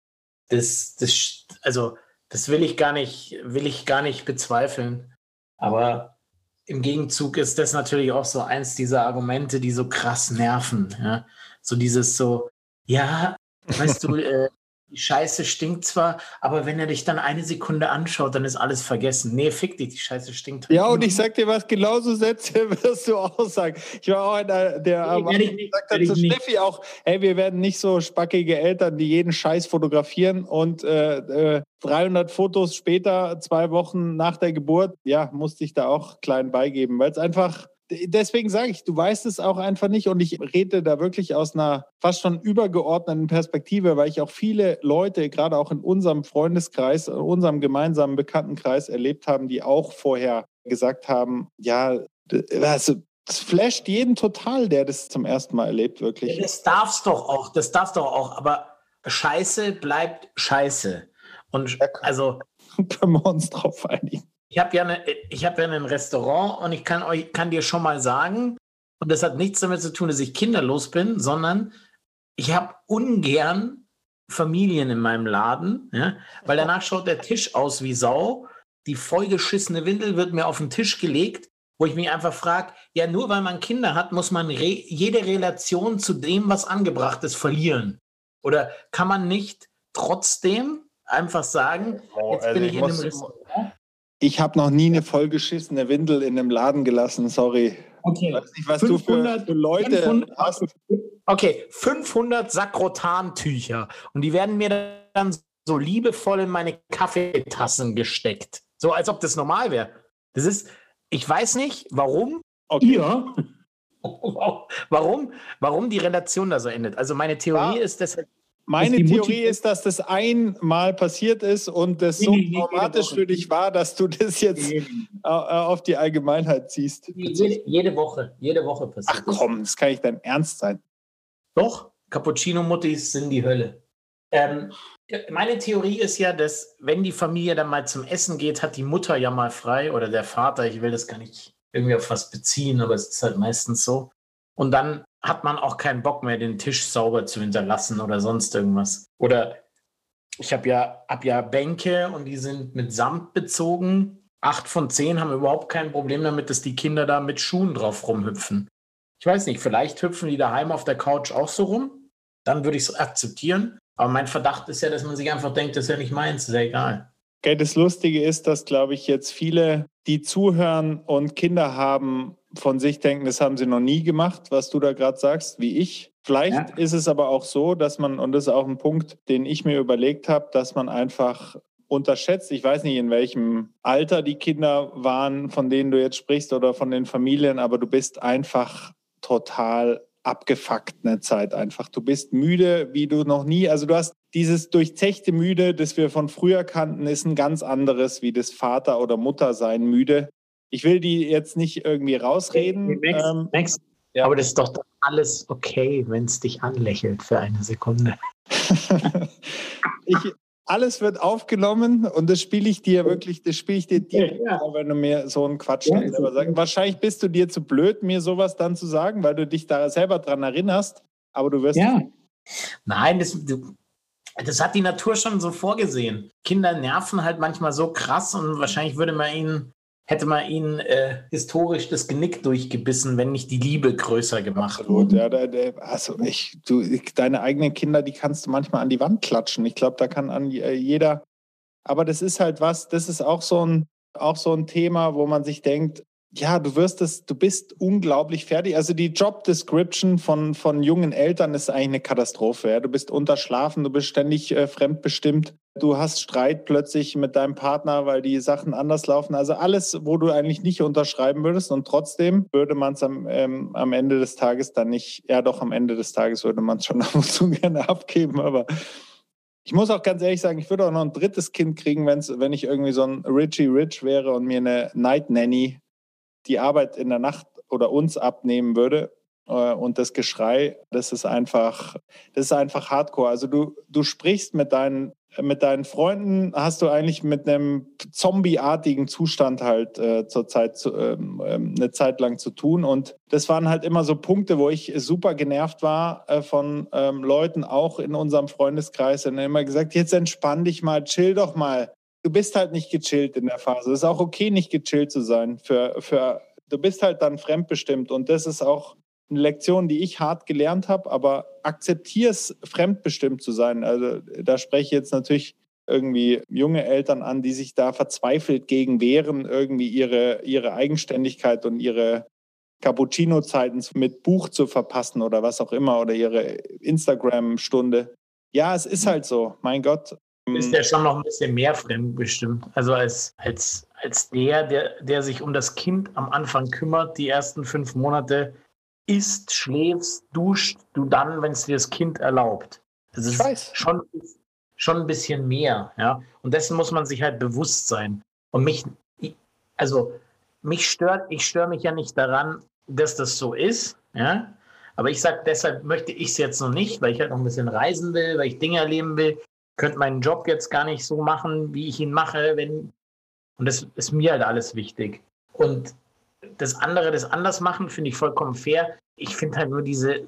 Das, das, also, das will ich gar nicht, will ich gar nicht bezweifeln. Aber im Gegenzug ist das natürlich auch so eins dieser Argumente, die so krass nerven. Ja? So dieses so, ja, weißt du, [LAUGHS] äh, die Scheiße stinkt zwar, aber wenn er dich dann eine Sekunde anschaut, dann ist alles vergessen. Nee, fick dich, die Scheiße stinkt. Ja, und ich sag dir was, genauso Sätze [LAUGHS] wirst du auch sagen. Ich war auch einer, der nee, gesagt hat zu Steffi auch, ey, wir werden nicht so spackige Eltern, die jeden Scheiß fotografieren und äh, äh, 300 Fotos später, zwei Wochen nach der Geburt, ja, musste ich da auch klein beigeben, weil es einfach deswegen sage ich, du weißt es auch einfach nicht und ich rede da wirklich aus einer fast schon übergeordneten Perspektive, weil ich auch viele Leute, gerade auch in unserem Freundeskreis, in unserem gemeinsamen Bekanntenkreis erlebt haben, die auch vorher gesagt haben, ja, also das flasht jeden total, der das zum ersten Mal erlebt, wirklich. Das darf's doch auch, das darf's doch auch, aber Scheiße bleibt Scheiße. Und also. [LAUGHS] Können wir uns drauf einigen. Ich habe ja, hab ja ein Restaurant und ich kann, euch, kann dir schon mal sagen, und das hat nichts damit zu tun, dass ich kinderlos bin, sondern ich habe ungern Familien in meinem Laden, ja, weil danach schaut der Tisch aus wie Sau. Die vollgeschissene Windel wird mir auf den Tisch gelegt, wo ich mich einfach frage, ja, nur weil man Kinder hat, muss man re jede Relation zu dem, was angebracht ist, verlieren. Oder kann man nicht trotzdem einfach sagen, oh, jetzt also bin ich, ich in einem Restaurant ich habe noch nie eine vollgeschissene Windel in einem Laden gelassen, sorry. Okay. Ich weiß nicht, was 500, du für Leute 500, hast. Okay, 500 Sakrotantücher. Und die werden mir dann so liebevoll in meine Kaffeetassen gesteckt. So, als ob das normal wäre. Das ist, ich weiß nicht, warum okay. ihr, [LAUGHS] warum, warum die Relation da so endet. Also meine Theorie ja. ist deshalb, meine Theorie ist, dass das einmal passiert ist und das so nee, nee, traumatisch für dich war, dass du das jetzt nee. auf die Allgemeinheit ziehst. Jede, jede, Woche, jede Woche passiert. Ach komm, das kann nicht dein Ernst sein. Doch, Cappuccino-Muttis sind die Hölle. Ähm, meine Theorie ist ja, dass wenn die Familie dann mal zum Essen geht, hat die Mutter ja mal frei oder der Vater, ich will das gar nicht irgendwie auf was beziehen, aber es ist halt meistens so. Und dann hat man auch keinen Bock mehr, den Tisch sauber zu hinterlassen oder sonst irgendwas. Oder ich habe ja, hab ja Bänke und die sind mit Samt bezogen. Acht von zehn haben überhaupt kein Problem damit, dass die Kinder da mit Schuhen drauf rumhüpfen. Ich weiß nicht, vielleicht hüpfen die daheim auf der Couch auch so rum. Dann würde ich es akzeptieren. Aber mein Verdacht ist ja, dass man sich einfach denkt, das ist ja nicht meins, ist ja egal. Okay, das Lustige ist, dass, glaube ich, jetzt viele, die zuhören und Kinder haben, von sich denken, das haben sie noch nie gemacht, was du da gerade sagst, wie ich. Vielleicht ja. ist es aber auch so, dass man, und das ist auch ein Punkt, den ich mir überlegt habe, dass man einfach unterschätzt. Ich weiß nicht, in welchem Alter die Kinder waren, von denen du jetzt sprichst oder von den Familien, aber du bist einfach total abgefuckt eine Zeit einfach. Du bist müde, wie du noch nie. Also du hast dieses durchzechte Müde, das wir von früher kannten, ist ein ganz anderes wie das Vater- oder Muttersein müde ich will die jetzt nicht irgendwie rausreden. Max, ähm, Max ja. aber das ist doch alles okay, wenn es dich anlächelt für eine Sekunde. [LAUGHS] ich, alles wird aufgenommen und das spiele ich dir wirklich, das spiele ich dir direkt ja, ja. wenn du mir so einen Quatsch ja, selber sagst. Wahrscheinlich bist du dir zu blöd, mir sowas dann zu sagen, weil du dich da selber dran erinnerst, aber du wirst. Ja. Nein, das, das hat die Natur schon so vorgesehen. Kinder nerven halt manchmal so krass und wahrscheinlich würde man ihnen hätte man ihnen äh, historisch das Genick durchgebissen, wenn nicht die Liebe größer gemacht Absolut, ja. Da, da, also ich, du, ich, deine eigenen Kinder, die kannst du manchmal an die Wand klatschen. Ich glaube, da kann an äh, jeder. Aber das ist halt was, das ist auch so ein, auch so ein Thema, wo man sich denkt, ja, du wirst es, du bist unglaublich fertig. Also die Job Description von, von jungen Eltern ist eigentlich eine Katastrophe. Ja. Du bist unterschlafen, du bist ständig äh, fremdbestimmt. Du hast Streit plötzlich mit deinem Partner, weil die Sachen anders laufen. Also alles, wo du eigentlich nicht unterschreiben würdest. Und trotzdem würde man es am, ähm, am Ende des Tages dann nicht, ja doch, am Ende des Tages würde man es schon [LAUGHS] ab und zu gerne abgeben. Aber ich muss auch ganz ehrlich sagen, ich würde auch noch ein drittes Kind kriegen, wenn's, wenn ich irgendwie so ein Richie Rich wäre und mir eine Night Nanny die Arbeit in der Nacht oder uns abnehmen würde. Äh, und das Geschrei, das ist einfach, das ist einfach Hardcore. Also du, du sprichst mit deinen, mit deinen Freunden, hast du eigentlich mit einem zombieartigen Zustand halt äh, zur Zeit zu, ähm, ähm, eine Zeit lang zu tun. Und das waren halt immer so Punkte, wo ich super genervt war äh, von ähm, Leuten, auch in unserem Freundeskreis, und immer gesagt, jetzt entspann dich mal, chill doch mal du bist halt nicht gechillt in der Phase. Es ist auch okay, nicht gechillt zu sein. Für, für, du bist halt dann fremdbestimmt. Und das ist auch eine Lektion, die ich hart gelernt habe, aber akzeptier es, fremdbestimmt zu sein. Also da spreche ich jetzt natürlich irgendwie junge Eltern an, die sich da verzweifelt gegen wehren, irgendwie ihre, ihre Eigenständigkeit und ihre Cappuccino-Zeiten mit Buch zu verpassen oder was auch immer oder ihre Instagram-Stunde. Ja, es ist halt so, mein Gott ist der schon noch ein bisschen mehr fremdbestimmt. Also als, als, als der, der, der sich um das Kind am Anfang kümmert, die ersten fünf Monate, isst, schläfst, duscht du dann, wenn es dir das Kind erlaubt. Das ist ich weiß. Schon, schon ein bisschen mehr. Ja? Und dessen muss man sich halt bewusst sein. Und mich, also mich stört, ich störe mich ja nicht daran, dass das so ist. Ja? Aber ich sage, deshalb möchte ich es jetzt noch nicht, weil ich halt noch ein bisschen reisen will, weil ich Dinge erleben will könnte meinen Job jetzt gar nicht so machen, wie ich ihn mache, wenn. Und das ist mir halt alles wichtig. Und das andere, das anders machen, finde ich vollkommen fair. Ich finde halt nur diese,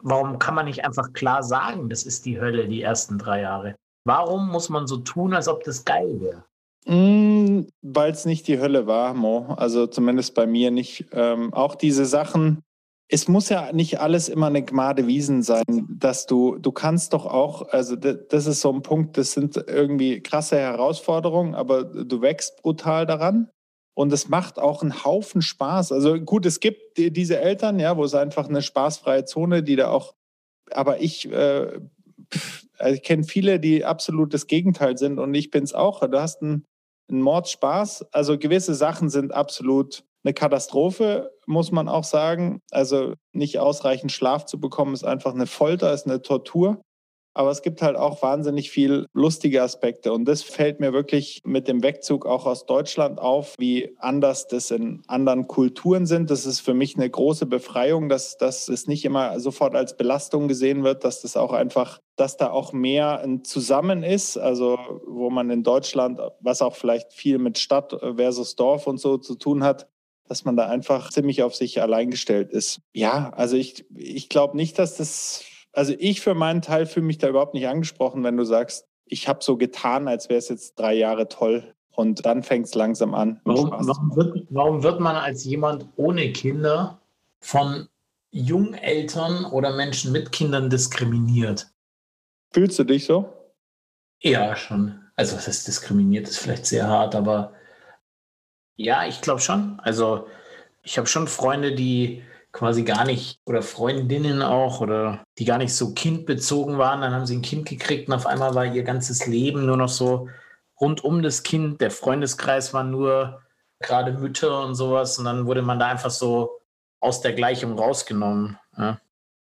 warum kann man nicht einfach klar sagen, das ist die Hölle, die ersten drei Jahre? Warum muss man so tun, als ob das geil wäre? Mm, Weil es nicht die Hölle war, Mo. Also zumindest bei mir nicht. Ähm, auch diese Sachen, es muss ja nicht alles immer eine Gmade Wiesen sein, dass du, du kannst doch auch, also das ist so ein Punkt, das sind irgendwie krasse Herausforderungen, aber du wächst brutal daran. Und es macht auch einen Haufen Spaß. Also gut, es gibt diese Eltern, ja, wo es einfach eine spaßfreie Zone, die da auch, aber ich, äh, also ich kenne viele, die absolut das Gegenteil sind und ich bin es auch. Du hast einen, einen Mordspaß. Also gewisse Sachen sind absolut eine Katastrophe, muss man auch sagen. Also nicht ausreichend Schlaf zu bekommen, ist einfach eine Folter, ist eine Tortur. Aber es gibt halt auch wahnsinnig viel lustige Aspekte. Und das fällt mir wirklich mit dem Wegzug auch aus Deutschland auf, wie anders das in anderen Kulturen sind. Das ist für mich eine große Befreiung, dass, dass es nicht immer sofort als Belastung gesehen wird, dass das auch einfach, dass da auch mehr ein Zusammen ist. Also wo man in Deutschland, was auch vielleicht viel mit Stadt versus Dorf und so zu tun hat, dass man da einfach ziemlich auf sich allein gestellt ist. Ja, also ich, ich glaube nicht, dass das, also ich für meinen Teil fühle mich da überhaupt nicht angesprochen, wenn du sagst, ich habe so getan, als wäre es jetzt drei Jahre toll. Und dann fängt es langsam an. Warum, warum, wird, warum wird man als jemand ohne Kinder von Jungeltern oder Menschen mit Kindern diskriminiert? Fühlst du dich so? Ja, schon. Also, ist diskriminiert, ist vielleicht sehr hart, aber ja, ich glaube schon. Also ich habe schon Freunde, die quasi gar nicht, oder Freundinnen auch, oder die gar nicht so kindbezogen waren. Dann haben sie ein Kind gekriegt und auf einmal war ihr ganzes Leben nur noch so rund um das Kind. Der Freundeskreis war nur gerade Mütter und sowas. Und dann wurde man da einfach so aus der Gleichung rausgenommen. Ja,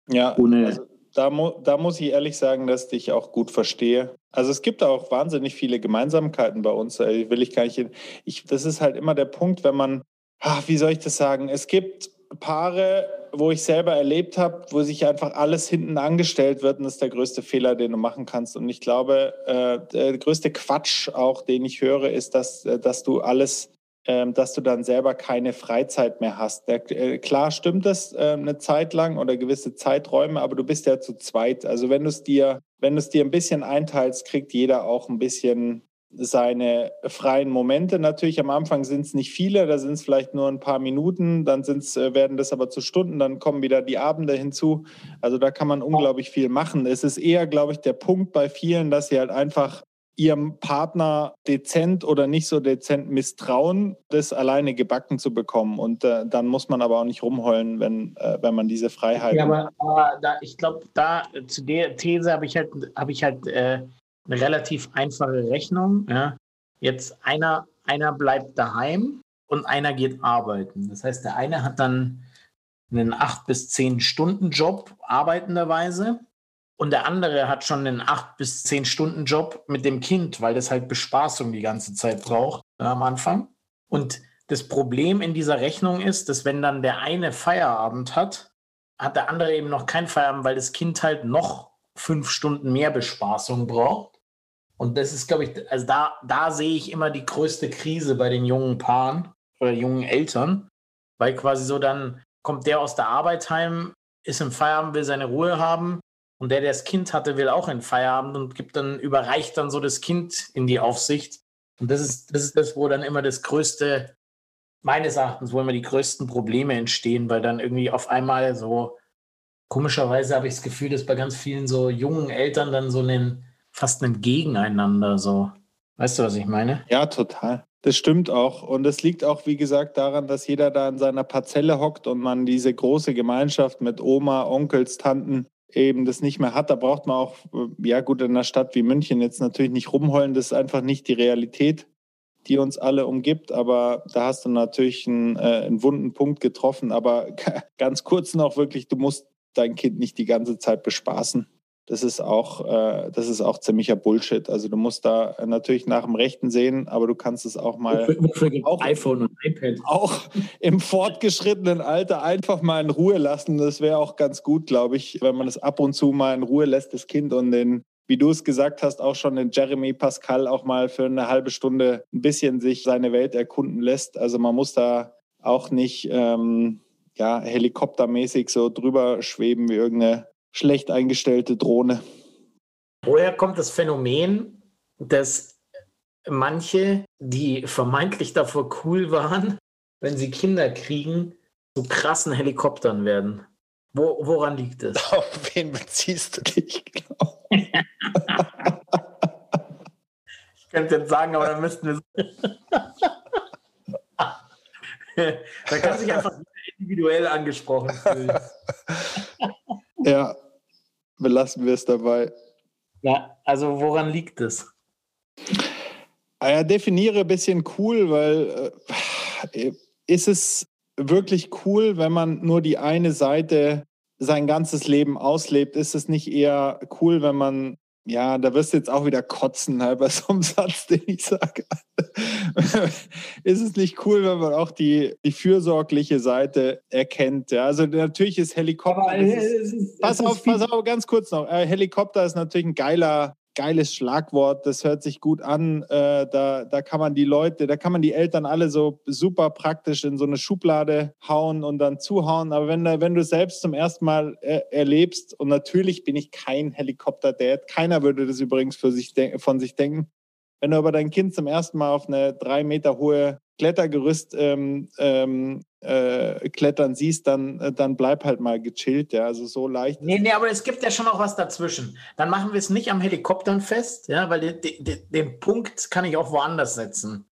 ja Ohne also da, mu da muss ich ehrlich sagen, dass ich auch gut verstehe. Also es gibt auch wahnsinnig viele Gemeinsamkeiten bei uns. Äh, will ich gar nicht. Ich, das ist halt immer der Punkt, wenn man, ach, wie soll ich das sagen? Es gibt Paare, wo ich selber erlebt habe, wo sich einfach alles hinten angestellt wird. Und das ist der größte Fehler, den du machen kannst. Und ich glaube, äh, der größte Quatsch auch, den ich höre, ist, dass, äh, dass du alles dass du dann selber keine Freizeit mehr hast. Äh, klar stimmt das äh, eine Zeit lang oder gewisse Zeiträume, aber du bist ja zu zweit. Also wenn du es dir, wenn du es dir ein bisschen einteilst, kriegt jeder auch ein bisschen seine freien Momente. Natürlich am Anfang sind es nicht viele, da sind es vielleicht nur ein paar Minuten, dann sind's, äh, werden das aber zu Stunden, dann kommen wieder die Abende hinzu. Also da kann man unglaublich viel machen. Es ist eher, glaube ich, der Punkt bei vielen, dass sie halt einfach ihrem Partner dezent oder nicht so dezent misstrauen, das alleine gebacken zu bekommen. Und äh, dann muss man aber auch nicht rumheulen, wenn, äh, wenn man diese Freiheit. Ja, aber, aber da, ich glaube, da zu der These habe ich halt, habe ich halt äh, eine relativ einfache Rechnung. Ja. Jetzt einer, einer bleibt daheim und einer geht arbeiten. Das heißt, der eine hat dann einen acht bis zehn Stunden Job arbeitenderweise und der andere hat schon einen acht bis zehn Stunden Job mit dem Kind, weil das halt Bespaßung die ganze Zeit braucht äh, am Anfang. Und das Problem in dieser Rechnung ist, dass wenn dann der eine Feierabend hat, hat der andere eben noch keinen Feierabend, weil das Kind halt noch fünf Stunden mehr Bespaßung braucht. Und das ist, glaube ich, also da, da sehe ich immer die größte Krise bei den jungen Paaren oder jungen Eltern, weil quasi so dann kommt der aus der Arbeit heim, ist im Feierabend, will seine Ruhe haben und der, der das Kind hatte, will auch einen Feierabend und gibt dann, überreicht dann so das Kind in die Aufsicht. Und das ist, das ist das, wo dann immer das größte, meines Erachtens, wo immer die größten Probleme entstehen, weil dann irgendwie auf einmal so, komischerweise habe ich das Gefühl, dass bei ganz vielen so jungen Eltern dann so einen, fast ein Gegeneinander so. Weißt du, was ich meine? Ja, total. Das stimmt auch. Und es liegt auch, wie gesagt, daran, dass jeder da in seiner Parzelle hockt und man diese große Gemeinschaft mit Oma, Onkels, Tanten eben das nicht mehr hat. Da braucht man auch, äh, ja gut, in einer Stadt wie München jetzt natürlich nicht rumheulen. Das ist einfach nicht die Realität, die uns alle umgibt. Aber da hast du natürlich einen, äh, einen wunden Punkt getroffen. Aber [LAUGHS] ganz kurz noch wirklich, du musst dein Kind nicht die ganze Zeit bespaßen das ist auch, äh, das ist auch ziemlicher Bullshit. Also du musst da natürlich nach dem Rechten sehen, aber du kannst es auch mal auch, iPhone und iPad auch im fortgeschrittenen Alter einfach mal in Ruhe lassen. Das wäre auch ganz gut, glaube ich, wenn man es ab und zu mal in Ruhe lässt, das Kind und den, wie du es gesagt hast, auch schon den Jeremy Pascal auch mal für eine halbe Stunde ein bisschen sich seine Welt erkunden lässt. Also man muss da auch nicht ähm, ja, helikoptermäßig so drüber schweben wie irgendeine schlecht eingestellte Drohne. Woher kommt das Phänomen, dass manche, die vermeintlich davor cool waren, wenn sie Kinder kriegen, zu krassen Helikoptern werden? Wo, woran liegt es? [LAUGHS] Auf wen beziehst du dich, genau? ich könnte jetzt sagen, aber dann müssten wir. [LAUGHS] da kann sich einfach individuell angesprochen fühlen. ja, belassen wir es dabei. Ja, also woran liegt es? Ah ja, definiere ein bisschen cool, weil äh, ist es wirklich cool, wenn man nur die eine Seite sein ganzes Leben auslebt? Ist es nicht eher cool, wenn man ja, da wirst du jetzt auch wieder kotzen halt, bei so einem [LAUGHS] Satz, den ich sage. [LAUGHS] ist es nicht cool, wenn man auch die, die fürsorgliche Seite erkennt? Ja, also natürlich ist Helikopter. Aber, ist, ist, pass auf, pass auf, ganz kurz noch. Äh, Helikopter ist natürlich ein geiler geiles Schlagwort, das hört sich gut an. Äh, da, da kann man die Leute, da kann man die Eltern alle so super praktisch in so eine Schublade hauen und dann zuhauen. Aber wenn, wenn du selbst zum ersten Mal äh, erlebst, und natürlich bin ich kein Helikopter-Dad, keiner würde das übrigens für sich von sich denken, wenn du aber dein Kind zum ersten Mal auf eine drei Meter hohe Klettergerüst ähm, ähm, äh, klettern siehst, dann, äh, dann bleib halt mal gechillt, ja. Also so leicht. Nee, nee, aber es gibt ja schon noch was dazwischen. Dann machen wir es nicht am Helikoptern fest, ja, weil de, de, den Punkt kann ich auch woanders setzen.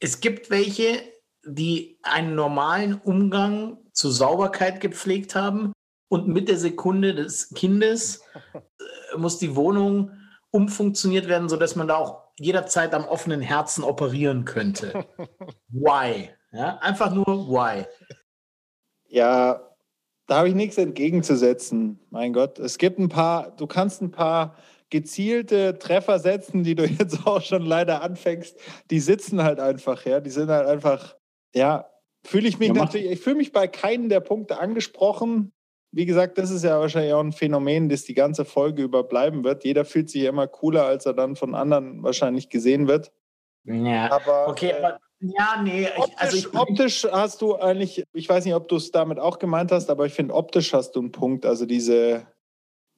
Es gibt welche, die einen normalen Umgang zur Sauberkeit gepflegt haben und mit der Sekunde des Kindes äh, muss die Wohnung umfunktioniert werden, sodass man da auch jederzeit am offenen Herzen operieren könnte. Why? Ja, einfach nur why. Ja, da habe ich nichts entgegenzusetzen. Mein Gott, es gibt ein paar, du kannst ein paar gezielte Treffer setzen, die du [LAUGHS] jetzt auch schon leider anfängst. Die sitzen halt einfach, ja, die sind halt einfach, ja, Fühle ich mich ja, natürlich, ich fühle mich bei keinem der Punkte angesprochen. Wie gesagt, das ist ja wahrscheinlich auch ein Phänomen, das die ganze Folge über bleiben wird. Jeder fühlt sich immer cooler, als er dann von anderen wahrscheinlich gesehen wird. Ja, aber, okay, aber ja, nee. Ich, optisch, also ich, optisch hast du eigentlich, ich weiß nicht, ob du es damit auch gemeint hast, aber ich finde, optisch hast du einen Punkt. Also diese,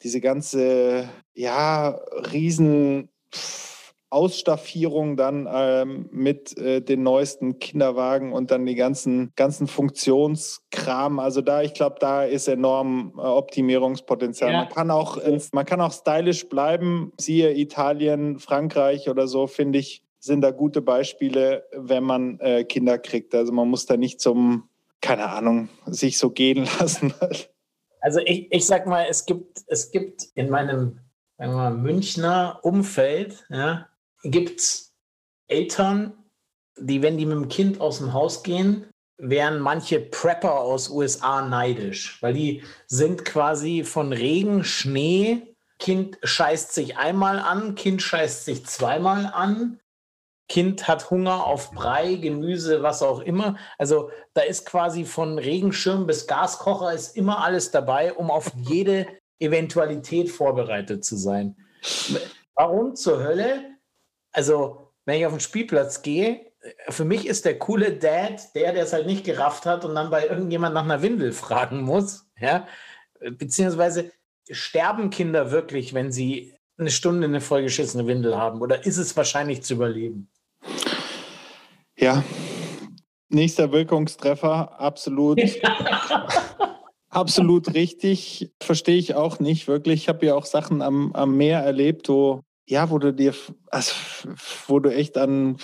diese ganze, ja, riesen Ausstaffierung dann ähm, mit äh, den neuesten Kinderwagen und dann die ganzen, ganzen Funktionskram. Also da, ich glaube, da ist enorm äh, Optimierungspotenzial. Ja. Man kann auch ins, man kann auch stylisch bleiben. Siehe Italien, Frankreich oder so, finde ich, sind da gute Beispiele, wenn man äh, Kinder kriegt. Also man muss da nicht zum, keine Ahnung, sich so gehen [LAUGHS] lassen. Also ich, ich sag mal, es gibt, es gibt in meinem sagen wir mal, Münchner Umfeld, ja, gibt es Eltern, die, wenn die mit dem Kind aus dem Haus gehen, wären manche Prepper aus USA neidisch, weil die sind quasi von Regen, Schnee, Kind scheißt sich einmal an, Kind scheißt sich zweimal an, Kind hat Hunger auf Brei, Gemüse, was auch immer. Also da ist quasi von Regenschirm bis Gaskocher ist immer alles dabei, um auf jede [LAUGHS] Eventualität vorbereitet zu sein. Warum zur Hölle also wenn ich auf den Spielplatz gehe, für mich ist der coole Dad der, der es halt nicht gerafft hat und dann bei irgendjemand nach einer Windel fragen muss. Ja? Beziehungsweise sterben Kinder wirklich, wenn sie eine Stunde eine vollgeschissene Windel haben? Oder ist es wahrscheinlich zu überleben? Ja, nächster Wirkungstreffer, absolut. [LAUGHS] absolut richtig. Verstehe ich auch nicht wirklich. Ich habe ja auch Sachen am, am Meer erlebt, wo ja, wo du dir, also, wo du echt an,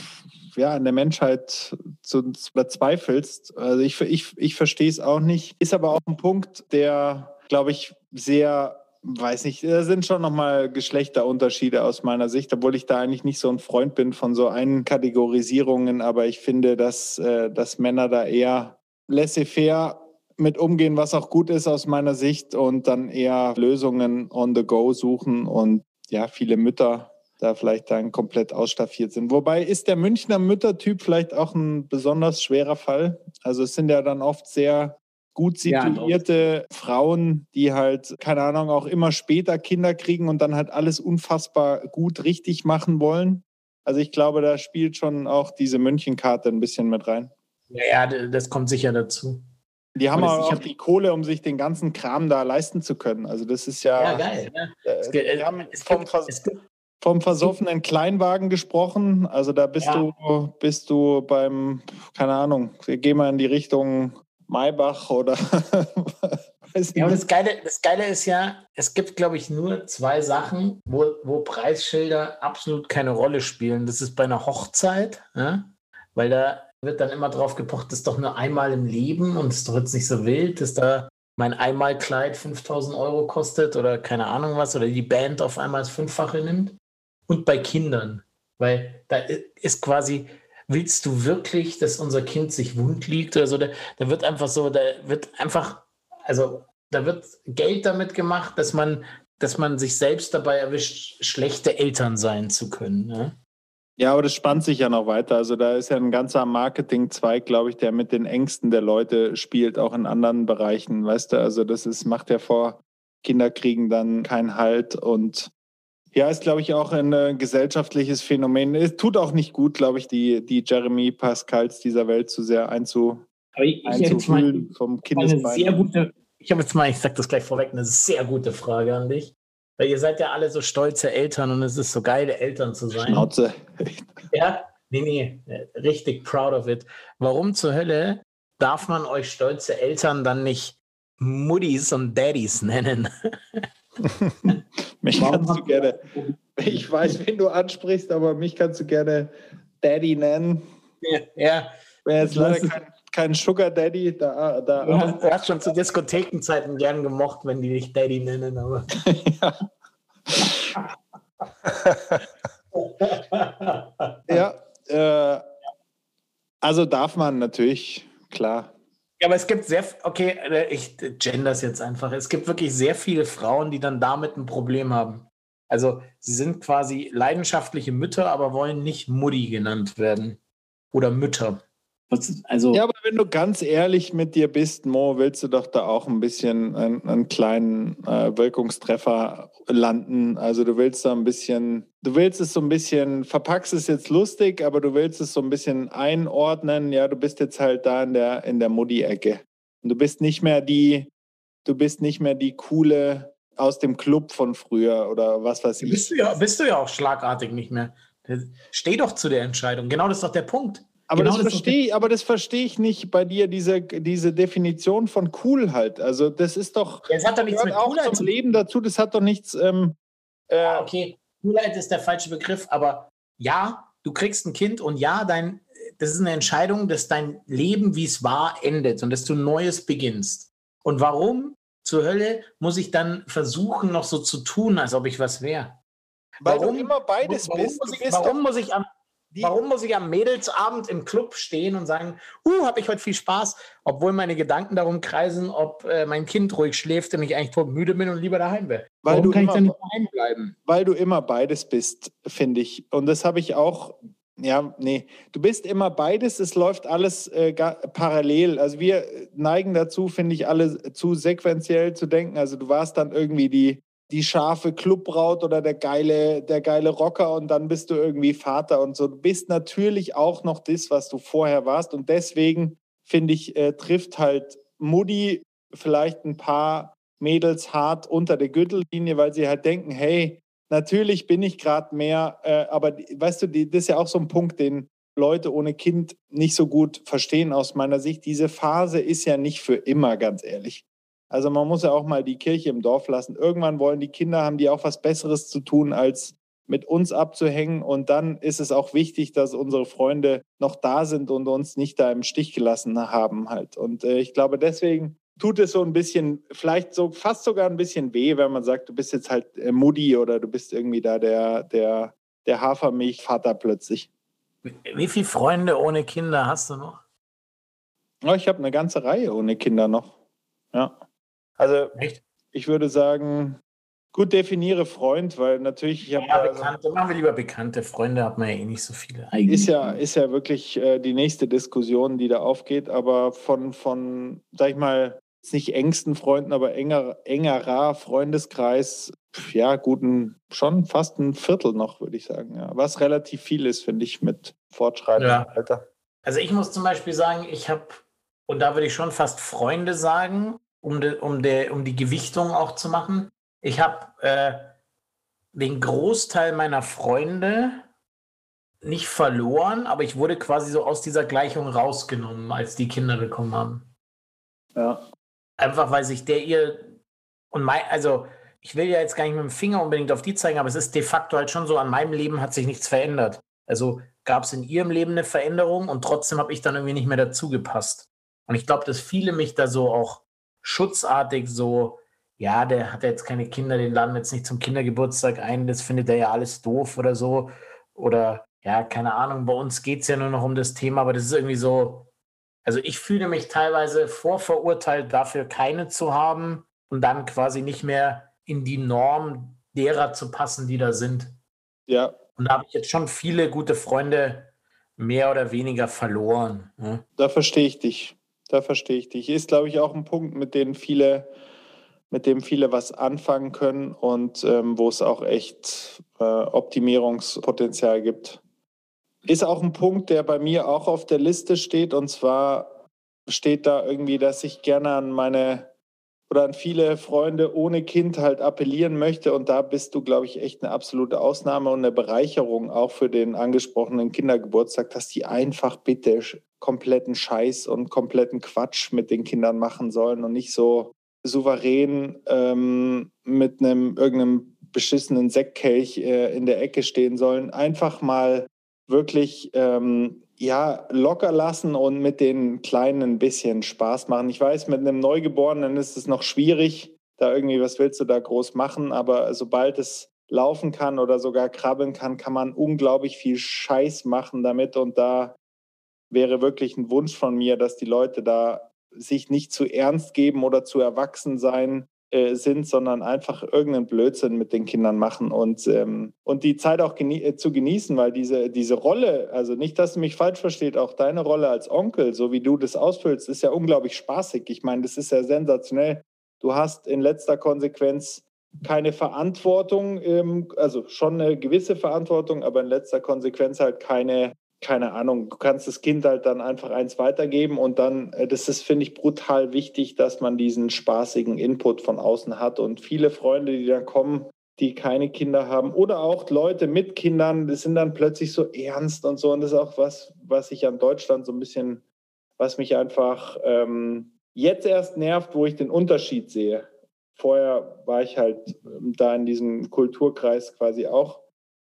ja, an der Menschheit zu, zweifelst. Also ich, ich, ich verstehe es auch nicht. Ist aber auch ein Punkt, der, glaube ich, sehr, weiß nicht, da sind schon nochmal Geschlechterunterschiede aus meiner Sicht, obwohl ich da eigentlich nicht so ein Freund bin von so einen Kategorisierungen, aber ich finde, dass, äh, dass Männer da eher laissez-faire mit umgehen, was auch gut ist aus meiner Sicht und dann eher Lösungen on the go suchen und ja, viele Mütter da vielleicht dann komplett ausstaffiert sind. Wobei ist der Münchner Müttertyp vielleicht auch ein besonders schwerer Fall. Also es sind ja dann oft sehr gut situierte ja, Frauen, die halt, keine Ahnung, auch immer später Kinder kriegen und dann halt alles unfassbar gut richtig machen wollen. Also ich glaube, da spielt schon auch diese Münchenkarte ein bisschen mit rein. Ja, das kommt sicher dazu. Die haben auch hab die Kohle, um sich den ganzen Kram da leisten zu können. Also das ist ja. Ja, geil. Ne? Äh, wir haben vom, Vers vom versoffenen Kleinwagen gesprochen. Also da bist ja. du, bist du beim, keine Ahnung, wir gehen mal in die Richtung Maybach oder [LAUGHS] ja, und das Geile, das Geile ist ja, es gibt, glaube ich, nur zwei Sachen, wo, wo Preisschilder absolut keine Rolle spielen. Das ist bei einer Hochzeit, ja? weil da wird dann immer drauf gepocht, das ist doch nur einmal im Leben und es jetzt nicht so wild, dass da mein Einmalkleid 5000 Euro kostet oder keine Ahnung was oder die Band auf einmal das Fünffache nimmt. Und bei Kindern, weil da ist quasi, willst du wirklich, dass unser Kind sich wund liegt oder so? Da, da wird einfach so, da wird einfach, also da wird Geld damit gemacht, dass man, dass man sich selbst dabei erwischt, schlechte Eltern sein zu können. Ne? Ja, aber das spannt sich ja noch weiter. Also da ist ja ein ganzer Marketingzweig, glaube ich, der mit den Ängsten der Leute spielt, auch in anderen Bereichen, weißt du? Also das ist, macht ja vor Kinderkriegen dann keinen Halt und ja, ist, glaube ich, auch ein äh, gesellschaftliches Phänomen. Es tut auch nicht gut, glaube ich, die, die Jeremy Pascals dieser Welt zu sehr einzu, ich, einzufühlen vom Kindesbein. ich habe jetzt mal, ich sage das gleich vorweg, eine sehr gute Frage an dich. Weil ihr seid ja alle so stolze Eltern und es ist so geil, Eltern zu sein. Schnauze. Ja, nee, nee, richtig proud of it. Warum zur Hölle darf man euch stolze Eltern dann nicht Muddies und Daddies nennen? [LAUGHS] mich Warum kannst du gerne, ich weiß, wen du ansprichst, aber mich kannst du gerne Daddy nennen. Ja. ja. Wäre jetzt leider kein, kein Sugar Daddy. Da, da du, hast, [LAUGHS] du hast schon zu Diskothekenzeiten gern gemocht, wenn die dich Daddy nennen, aber. [LAUGHS] ja, äh, also darf man natürlich, klar. Ja, aber es gibt sehr, okay, äh, ich gender es jetzt einfach. Es gibt wirklich sehr viele Frauen, die dann damit ein Problem haben. Also sie sind quasi leidenschaftliche Mütter, aber wollen nicht Mutti genannt werden. Oder Mütter. Was, also ja, aber wenn du ganz ehrlich mit dir bist, Mo, willst du doch da auch ein bisschen einen, einen kleinen äh, Wirkungstreffer landen. Also du willst da ein bisschen, du willst es so ein bisschen, verpackst es jetzt lustig, aber du willst es so ein bisschen einordnen. Ja, du bist jetzt halt da in der, in der Muddy-Ecke. Und du bist nicht mehr die, du bist nicht mehr die coole aus dem Club von früher oder was weiß ich. Bist du ja, bist du ja auch schlagartig nicht mehr. Steh doch zu der Entscheidung. Genau das ist doch der Punkt. Aber genau das, das verstehe, aber das verstehe ich nicht bei dir, diese, diese Definition von cool halt. Also das ist doch, ja, das hat doch nichts mit auch Coolheit zum Leben dazu, das hat doch nichts. Ähm, äh, ja, okay, Coolheit ist der falsche Begriff, aber ja, du kriegst ein Kind und ja, dein, das ist eine Entscheidung, dass dein Leben, wie es war, endet und dass du Neues beginnst. Und warum zur Hölle muss ich dann versuchen, noch so zu tun, als ob ich was wäre? Warum du immer beides warum bist? Muss ich, warum muss ich am Warum muss ich am Mädelsabend im Club stehen und sagen, uh, habe ich heute viel Spaß, obwohl meine Gedanken darum kreisen, ob äh, mein Kind ruhig schläft und ich eigentlich müde bin und lieber daheim wäre? Weil Warum du kann immer, ich dann nicht daheim bleiben? Weil du immer beides bist, finde ich. Und das habe ich auch ja, nee, du bist immer beides, es läuft alles äh, parallel. Also wir neigen dazu, finde ich, alle zu sequenziell zu denken. Also du warst dann irgendwie die, die scharfe Clubbraut oder der geile, der geile Rocker und dann bist du irgendwie Vater und so. Du bist natürlich auch noch das, was du vorher warst. Und deswegen, finde ich, äh, trifft halt Mutti vielleicht ein paar Mädels hart unter der Gürtellinie, weil sie halt denken, hey, natürlich bin ich gerade mehr, äh, aber weißt du, die, das ist ja auch so ein Punkt, den Leute ohne Kind nicht so gut verstehen aus meiner Sicht. Diese Phase ist ja nicht für immer, ganz ehrlich. Also man muss ja auch mal die Kirche im Dorf lassen. Irgendwann wollen die Kinder, haben die auch was Besseres zu tun, als mit uns abzuhängen. Und dann ist es auch wichtig, dass unsere Freunde noch da sind und uns nicht da im Stich gelassen haben halt. Und äh, ich glaube, deswegen tut es so ein bisschen, vielleicht so fast sogar ein bisschen weh, wenn man sagt, du bist jetzt halt äh, Mutti oder du bist irgendwie da der, der, der Hafermilchvater plötzlich. Wie viele Freunde ohne Kinder hast du noch? Oh, ich habe eine ganze Reihe ohne Kinder noch. Ja. Also Echt? ich würde sagen, gut definiere Freund, weil natürlich ich habe. Ja, Bekannte, machen wir lieber Bekannte. Freunde hat man ja eh nicht so viele. Eigentlich. Ist ja, ist ja wirklich äh, die nächste Diskussion, die da aufgeht, aber von, von, sag ich mal, nicht engsten Freunden, aber enger, engerer Freundeskreis, ja, guten, schon fast ein Viertel noch, würde ich sagen. Ja. Was relativ viel ist, finde ich, mit fortschreitendem ja. Alter. Also ich muss zum Beispiel sagen, ich habe, und da würde ich schon fast Freunde sagen, um, de, um, de, um die Gewichtung auch zu machen. Ich habe äh, den Großteil meiner Freunde nicht verloren, aber ich wurde quasi so aus dieser Gleichung rausgenommen, als die Kinder bekommen haben. Ja. Einfach weil sich der ihr und mein, also ich will ja jetzt gar nicht mit dem Finger unbedingt auf die zeigen, aber es ist de facto halt schon so, an meinem Leben hat sich nichts verändert. Also gab es in ihrem Leben eine Veränderung und trotzdem habe ich dann irgendwie nicht mehr dazu gepasst. Und ich glaube, dass viele mich da so auch schutzartig so, ja, der hat jetzt keine Kinder, den laden jetzt nicht zum Kindergeburtstag ein, das findet er ja alles doof oder so. Oder ja, keine Ahnung, bei uns geht es ja nur noch um das Thema, aber das ist irgendwie so, also ich fühle mich teilweise vorverurteilt dafür, keine zu haben und dann quasi nicht mehr in die Norm derer zu passen, die da sind. Ja. Und da habe ich jetzt schon viele gute Freunde mehr oder weniger verloren. Ne? Da verstehe ich dich. Da verstehe ich dich. Ist, glaube ich, auch ein Punkt, mit dem viele, mit dem viele was anfangen können und ähm, wo es auch echt äh, Optimierungspotenzial gibt. Ist auch ein Punkt, der bei mir auch auf der Liste steht. Und zwar steht da irgendwie, dass ich gerne an meine oder an viele Freunde ohne Kind halt appellieren möchte. Und da bist du, glaube ich, echt eine absolute Ausnahme und eine Bereicherung auch für den angesprochenen Kindergeburtstag, dass die einfach bitte kompletten Scheiß und kompletten Quatsch mit den Kindern machen sollen und nicht so souverän ähm, mit einem irgendeinem beschissenen Sektkelch äh, in der Ecke stehen sollen. Einfach mal wirklich ähm, ja, locker lassen und mit den Kleinen ein bisschen Spaß machen. Ich weiß, mit einem Neugeborenen ist es noch schwierig, da irgendwie, was willst du da groß machen, aber sobald es laufen kann oder sogar krabbeln kann, kann man unglaublich viel Scheiß machen damit und da wäre wirklich ein Wunsch von mir, dass die Leute da sich nicht zu ernst geben oder zu erwachsen sein äh, sind, sondern einfach irgendeinen Blödsinn mit den Kindern machen und, ähm, und die Zeit auch genie äh, zu genießen, weil diese, diese Rolle, also nicht, dass du mich falsch versteht, auch deine Rolle als Onkel, so wie du das ausfüllst, ist ja unglaublich spaßig. Ich meine, das ist ja sensationell. Du hast in letzter Konsequenz keine Verantwortung, ähm, also schon eine gewisse Verantwortung, aber in letzter Konsequenz halt keine keine Ahnung, du kannst das Kind halt dann einfach eins weitergeben und dann, äh, das ist, finde ich, brutal wichtig, dass man diesen spaßigen Input von außen hat. Und viele Freunde, die dann kommen, die keine Kinder haben oder auch Leute mit Kindern, das sind dann plötzlich so ernst und so. Und das ist auch was, was ich an Deutschland so ein bisschen, was mich einfach ähm, jetzt erst nervt, wo ich den Unterschied sehe. Vorher war ich halt ähm, da in diesem Kulturkreis quasi auch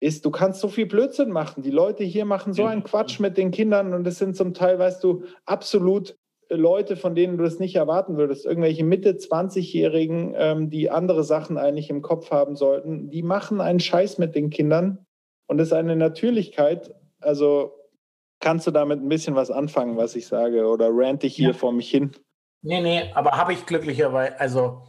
ist, du kannst so viel Blödsinn machen. Die Leute hier machen so einen Quatsch mit den Kindern und es sind zum Teil, weißt du, absolut Leute, von denen du es nicht erwarten würdest. Irgendwelche Mitte 20-Jährigen, ähm, die andere Sachen eigentlich im Kopf haben sollten, die machen einen Scheiß mit den Kindern und das ist eine Natürlichkeit. Also kannst du damit ein bisschen was anfangen, was ich sage, oder rante ich hier ja. vor mich hin? Nee, nee, aber habe ich glücklicherweise, also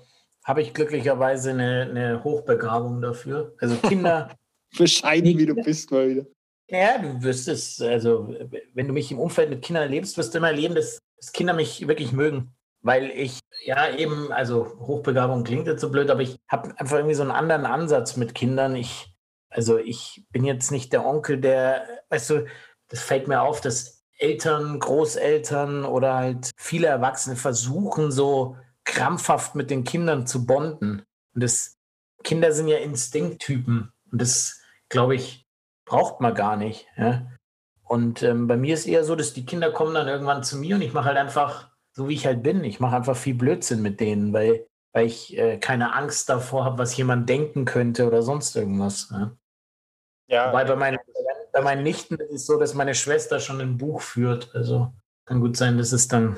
habe ich glücklicherweise eine, eine Hochbegabung dafür. Also Kinder. [LAUGHS] Bescheiden, wie du bist, mal wieder. Ja, du wirst es, also wenn du mich im Umfeld mit Kindern erlebst, wirst du immer erleben, dass, dass Kinder mich wirklich mögen. Weil ich, ja, eben, also Hochbegabung klingt jetzt so blöd, aber ich habe einfach irgendwie so einen anderen Ansatz mit Kindern. Ich, also ich bin jetzt nicht der Onkel, der, weißt du, das fällt mir auf, dass Eltern, Großeltern oder halt viele Erwachsene versuchen, so krampfhaft mit den Kindern zu bonden. Und das, Kinder sind ja Instinkttypen. Und das, glaube ich, braucht man gar nicht. Ja? Und ähm, bei mir ist eher so, dass die Kinder kommen dann irgendwann zu mir und ich mache halt einfach so, wie ich halt bin. Ich mache einfach viel Blödsinn mit denen, weil, weil ich äh, keine Angst davor habe, was jemand denken könnte oder sonst irgendwas. Ja? Ja, Wobei bei meinen, bei meinen Nichten ist es so, dass meine Schwester schon ein Buch führt. Also kann gut sein, dass es dann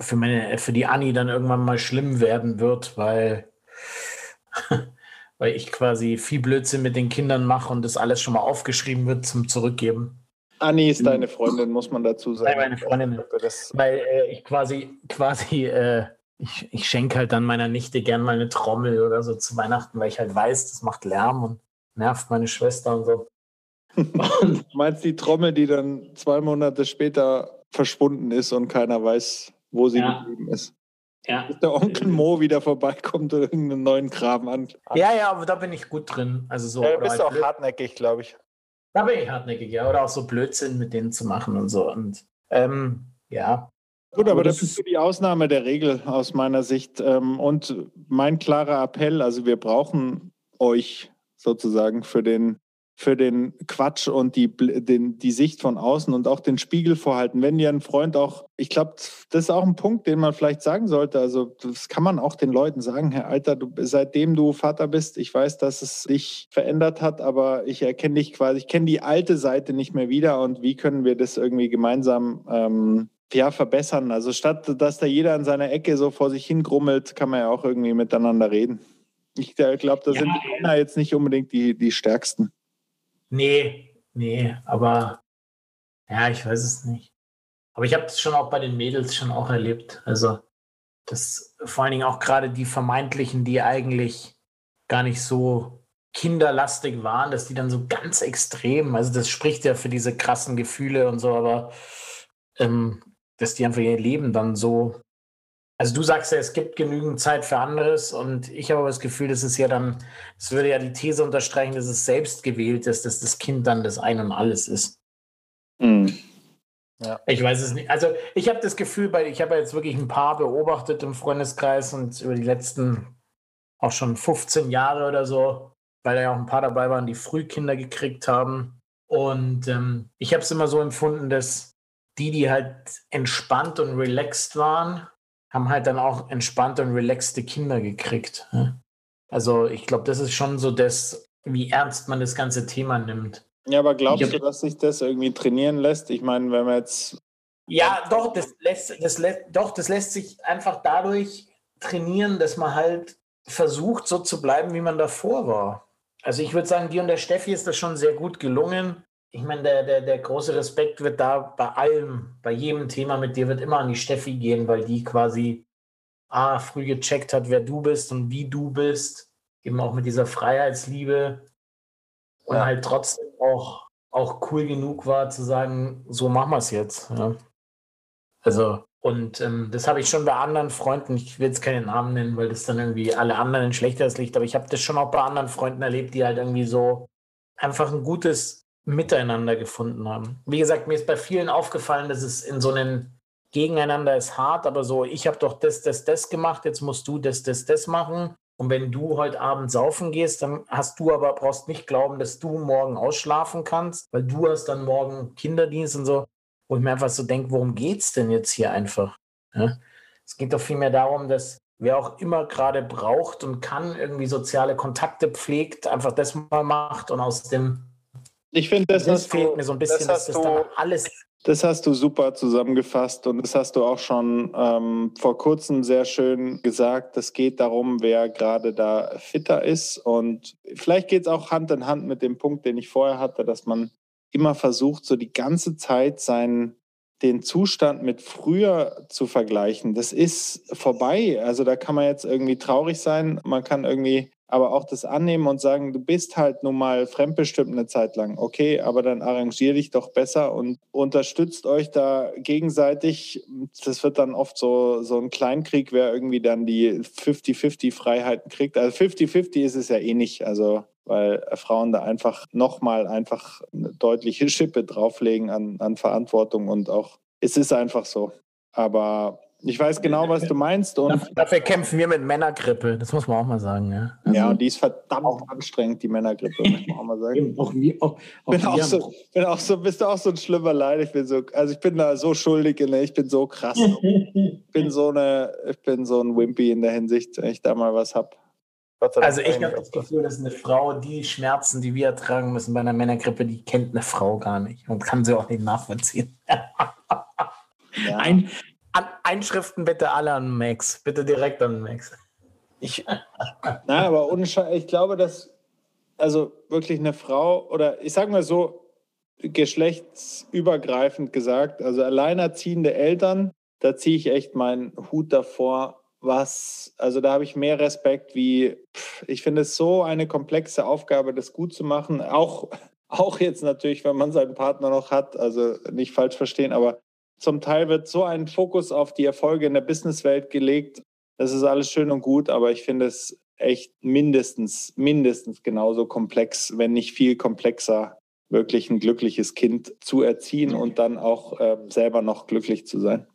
für, meine, für die Anni dann irgendwann mal schlimm werden wird, weil weil ich quasi viel Blödsinn mit den Kindern mache und das alles schon mal aufgeschrieben wird zum Zurückgeben. Anni ist deine Freundin, muss man dazu sagen. Meine Freundin. Weil äh, ich quasi, quasi, äh, ich, ich schenke halt dann meiner Nichte gern mal eine Trommel oder so zu Weihnachten, weil ich halt weiß, das macht Lärm und nervt meine Schwester und so. Und [LAUGHS] [LAUGHS] Meinst die Trommel, die dann zwei Monate später verschwunden ist und keiner weiß, wo sie ja. geblieben ist? Ja. Dass der Onkel Mo wieder vorbeikommt oder irgendeinen neuen Kram an. Ja, ja, aber da bin ich gut drin. Also so, ja, du bist halt auch hartnäckig, glaube ich. Da bin ich hartnäckig, ja. Oder auch so Blödsinn mit denen zu machen und so. Und ähm, ja. Gut, aber, aber das, das ist die Ausnahme der Regel aus meiner Sicht. Ähm, und mein klarer Appell, also wir brauchen euch sozusagen für den für den Quatsch und die, den, die Sicht von außen und auch den Spiegel vorhalten. Wenn dir ein Freund auch, ich glaube, das ist auch ein Punkt, den man vielleicht sagen sollte. Also, das kann man auch den Leuten sagen, Herr Alter, du, seitdem du Vater bist, ich weiß, dass es dich verändert hat, aber ich erkenne dich quasi, ich kenne die alte Seite nicht mehr wieder und wie können wir das irgendwie gemeinsam ähm, ja, verbessern? Also, statt dass da jeder in seiner Ecke so vor sich hingrummelt, kann man ja auch irgendwie miteinander reden. Ich äh, glaube, da ja. sind die Männer jetzt nicht unbedingt die, die stärksten. Nee, nee, aber ja, ich weiß es nicht. Aber ich habe es schon auch bei den Mädels schon auch erlebt. Also, dass vor allen Dingen auch gerade die vermeintlichen, die eigentlich gar nicht so kinderlastig waren, dass die dann so ganz extrem, also das spricht ja für diese krassen Gefühle und so, aber ähm, dass die einfach ihr Leben dann so also du sagst ja, es gibt genügend Zeit für anderes und ich habe das Gefühl, das ist ja dann, es würde ja die These unterstreichen, dass es selbst gewählt ist, dass das Kind dann das Ein und Alles ist. Mhm. Ja. Ich weiß es nicht. Also ich habe das Gefühl, weil ich habe jetzt wirklich ein paar beobachtet im Freundeskreis und über die letzten auch schon 15 Jahre oder so, weil da ja auch ein paar dabei waren, die Frühkinder gekriegt haben. Und ähm, ich habe es immer so empfunden, dass die, die halt entspannt und relaxed waren, haben halt dann auch entspannte und relaxte Kinder gekriegt. Also ich glaube, das ist schon so das, wie ernst man das ganze Thema nimmt. Ja, aber glaubst du, dass sich das irgendwie trainieren lässt? Ich meine, wenn man jetzt. Ja, doch, das lässt, das lässt, doch, das lässt sich einfach dadurch trainieren, dass man halt versucht, so zu bleiben, wie man davor war. Also ich würde sagen, dir und der Steffi ist das schon sehr gut gelungen, ich meine, der, der, der große Respekt wird da bei allem, bei jedem Thema mit dir wird immer an die Steffi gehen, weil die quasi A, früh gecheckt hat, wer du bist und wie du bist, eben auch mit dieser Freiheitsliebe und ja. halt trotzdem auch, auch cool genug war zu sagen, so machen wir es jetzt. Ja. Also, und ähm, das habe ich schon bei anderen Freunden, ich will jetzt keinen Namen nennen, weil das dann irgendwie alle anderen in schlechteres Licht, aber ich habe das schon auch bei anderen Freunden erlebt, die halt irgendwie so einfach ein gutes Miteinander gefunden haben. Wie gesagt, mir ist bei vielen aufgefallen, dass es in so einem Gegeneinander ist hart, aber so, ich habe doch das, das, das gemacht, jetzt musst du das, das, das machen. Und wenn du heute Abend saufen gehst, dann hast du aber, brauchst nicht glauben, dass du morgen ausschlafen kannst, weil du hast dann morgen Kinderdienst und so wo ich mir einfach so denke, worum geht es denn jetzt hier einfach? Ja? Es geht doch vielmehr darum, dass wer auch immer gerade braucht und kann, irgendwie soziale Kontakte pflegt, einfach das mal macht und aus dem. Ich finde, das, das fehlt du, mir so ein bisschen, das dass das dann alles. Das hast du super zusammengefasst und das hast du auch schon ähm, vor kurzem sehr schön gesagt. Es geht darum, wer gerade da fitter ist. Und vielleicht geht es auch Hand in Hand mit dem Punkt, den ich vorher hatte, dass man immer versucht, so die ganze Zeit seinen den Zustand mit früher zu vergleichen, das ist vorbei. Also da kann man jetzt irgendwie traurig sein, man kann irgendwie aber auch das annehmen und sagen, du bist halt nun mal fremdbestimmt eine Zeit lang. Okay, aber dann arrangier dich doch besser und unterstützt euch da gegenseitig. Das wird dann oft so, so ein Kleinkrieg, wer irgendwie dann die 50-50 Freiheiten kriegt. Also 50-50 ist es ja eh nicht. Also weil Frauen da einfach nochmal einfach eine deutliche Schippe drauflegen an, an Verantwortung und auch, es ist einfach so. Aber ich weiß genau, was du meinst. Und Dafür kämpfen wir mit Männergrippe, das muss man auch mal sagen. Ja, also ja und die ist verdammt anstrengend, die Männergrippe, muss man auch mal sagen. auch wir, auch, auch bin, auch so, bin auch so, bist du auch so ein schlimmer Leid. Ich bin so, also ich bin da so schuldig, ne? ich bin so krass. ich bin so eine, ich bin so ein Wimpy in der Hinsicht, wenn ich da mal was habe. Also ich habe das Gefühl, dass eine Frau die Schmerzen, die wir ertragen müssen bei einer Männergrippe, die kennt eine Frau gar nicht und kann sie auch nicht nachvollziehen. ja. Ein, an, Einschriften bitte alle an Max, bitte direkt an Max. Ich, na, aber ich glaube, dass also wirklich eine Frau oder ich sage mal so geschlechtsübergreifend gesagt, also alleinerziehende Eltern, da ziehe ich echt meinen Hut davor, was, also da habe ich mehr Respekt wie, ich finde es so eine komplexe Aufgabe, das gut zu machen. Auch, [LAUGHS] auch jetzt natürlich, wenn man seinen Partner noch hat, also nicht falsch verstehen, aber zum Teil wird so ein Fokus auf die Erfolge in der Businesswelt gelegt. Das ist alles schön und gut, aber ich finde es echt mindestens, mindestens genauso komplex, wenn nicht viel komplexer, wirklich ein glückliches Kind zu erziehen und dann auch äh, selber noch glücklich zu sein.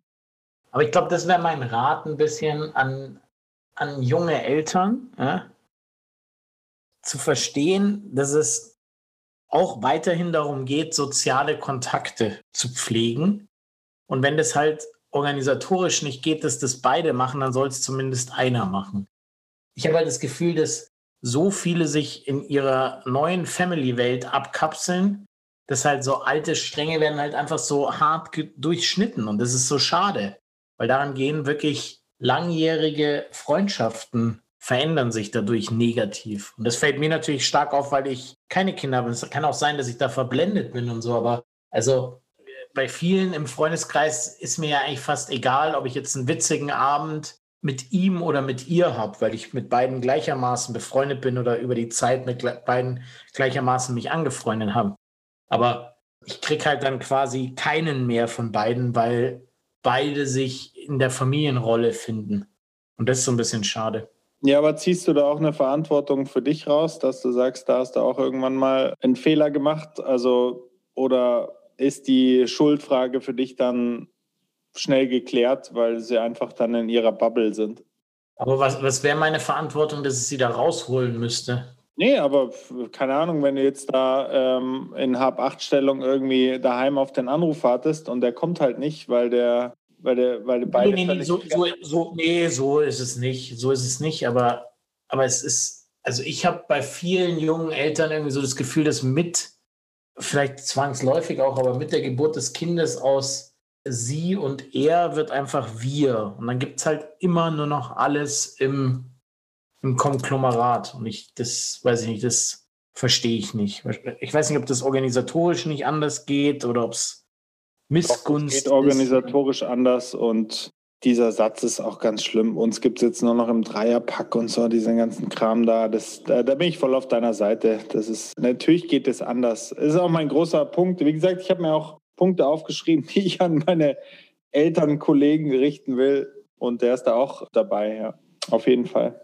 Aber ich glaube, das wäre mein Rat ein bisschen an, an junge Eltern, ja? zu verstehen, dass es auch weiterhin darum geht, soziale Kontakte zu pflegen. Und wenn das halt organisatorisch nicht geht, dass das beide machen, dann soll es zumindest einer machen. Ich habe halt das Gefühl, dass so viele sich in ihrer neuen Family-Welt abkapseln, dass halt so alte Stränge werden halt einfach so hart durchschnitten und das ist so schade weil daran gehen wirklich langjährige Freundschaften verändern sich dadurch negativ. Und das fällt mir natürlich stark auf, weil ich keine Kinder habe. Es kann auch sein, dass ich da verblendet bin und so, aber also bei vielen im Freundeskreis ist mir ja eigentlich fast egal, ob ich jetzt einen witzigen Abend mit ihm oder mit ihr habe, weil ich mit beiden gleichermaßen befreundet bin oder über die Zeit mit beiden gleichermaßen mich angefreundet habe. Aber ich kriege halt dann quasi keinen mehr von beiden, weil beide sich in der Familienrolle finden. Und das ist so ein bisschen schade. Ja, aber ziehst du da auch eine Verantwortung für dich raus, dass du sagst, da hast du auch irgendwann mal einen Fehler gemacht? Also, oder ist die Schuldfrage für dich dann schnell geklärt, weil sie einfach dann in ihrer Bubble sind? Aber was, was wäre meine Verantwortung, dass ich sie da rausholen müsste? Nee, aber keine Ahnung, wenn du jetzt da ähm, in Hab-8-Stellung irgendwie daheim auf den Anruf wartest und der kommt halt nicht, weil der, weil der, weil der beide. Nee, nee, nee, so, so, so, nee, so ist es nicht. So ist es nicht, aber, aber es ist, also ich habe bei vielen jungen Eltern irgendwie so das Gefühl, dass mit, vielleicht zwangsläufig auch, aber mit der Geburt des Kindes aus sie und er wird einfach wir. Und dann gibt es halt immer nur noch alles im im Konglomerat. Und ich, das weiß ich nicht, das verstehe ich nicht. Ich weiß nicht, ob das organisatorisch nicht anders geht oder ob es Missgunst. Doch, es geht organisatorisch ist. anders und dieser Satz ist auch ganz schlimm. Uns gibt es jetzt nur noch im Dreierpack und so, diesen ganzen Kram da. Das, da. Da bin ich voll auf deiner Seite. Das ist, natürlich geht es anders. Das ist auch mein großer Punkt. Wie gesagt, ich habe mir auch Punkte aufgeschrieben, [LAUGHS] die ich an meine Eltern, Kollegen richten will. Und der ist da auch dabei, ja. Auf jeden Fall.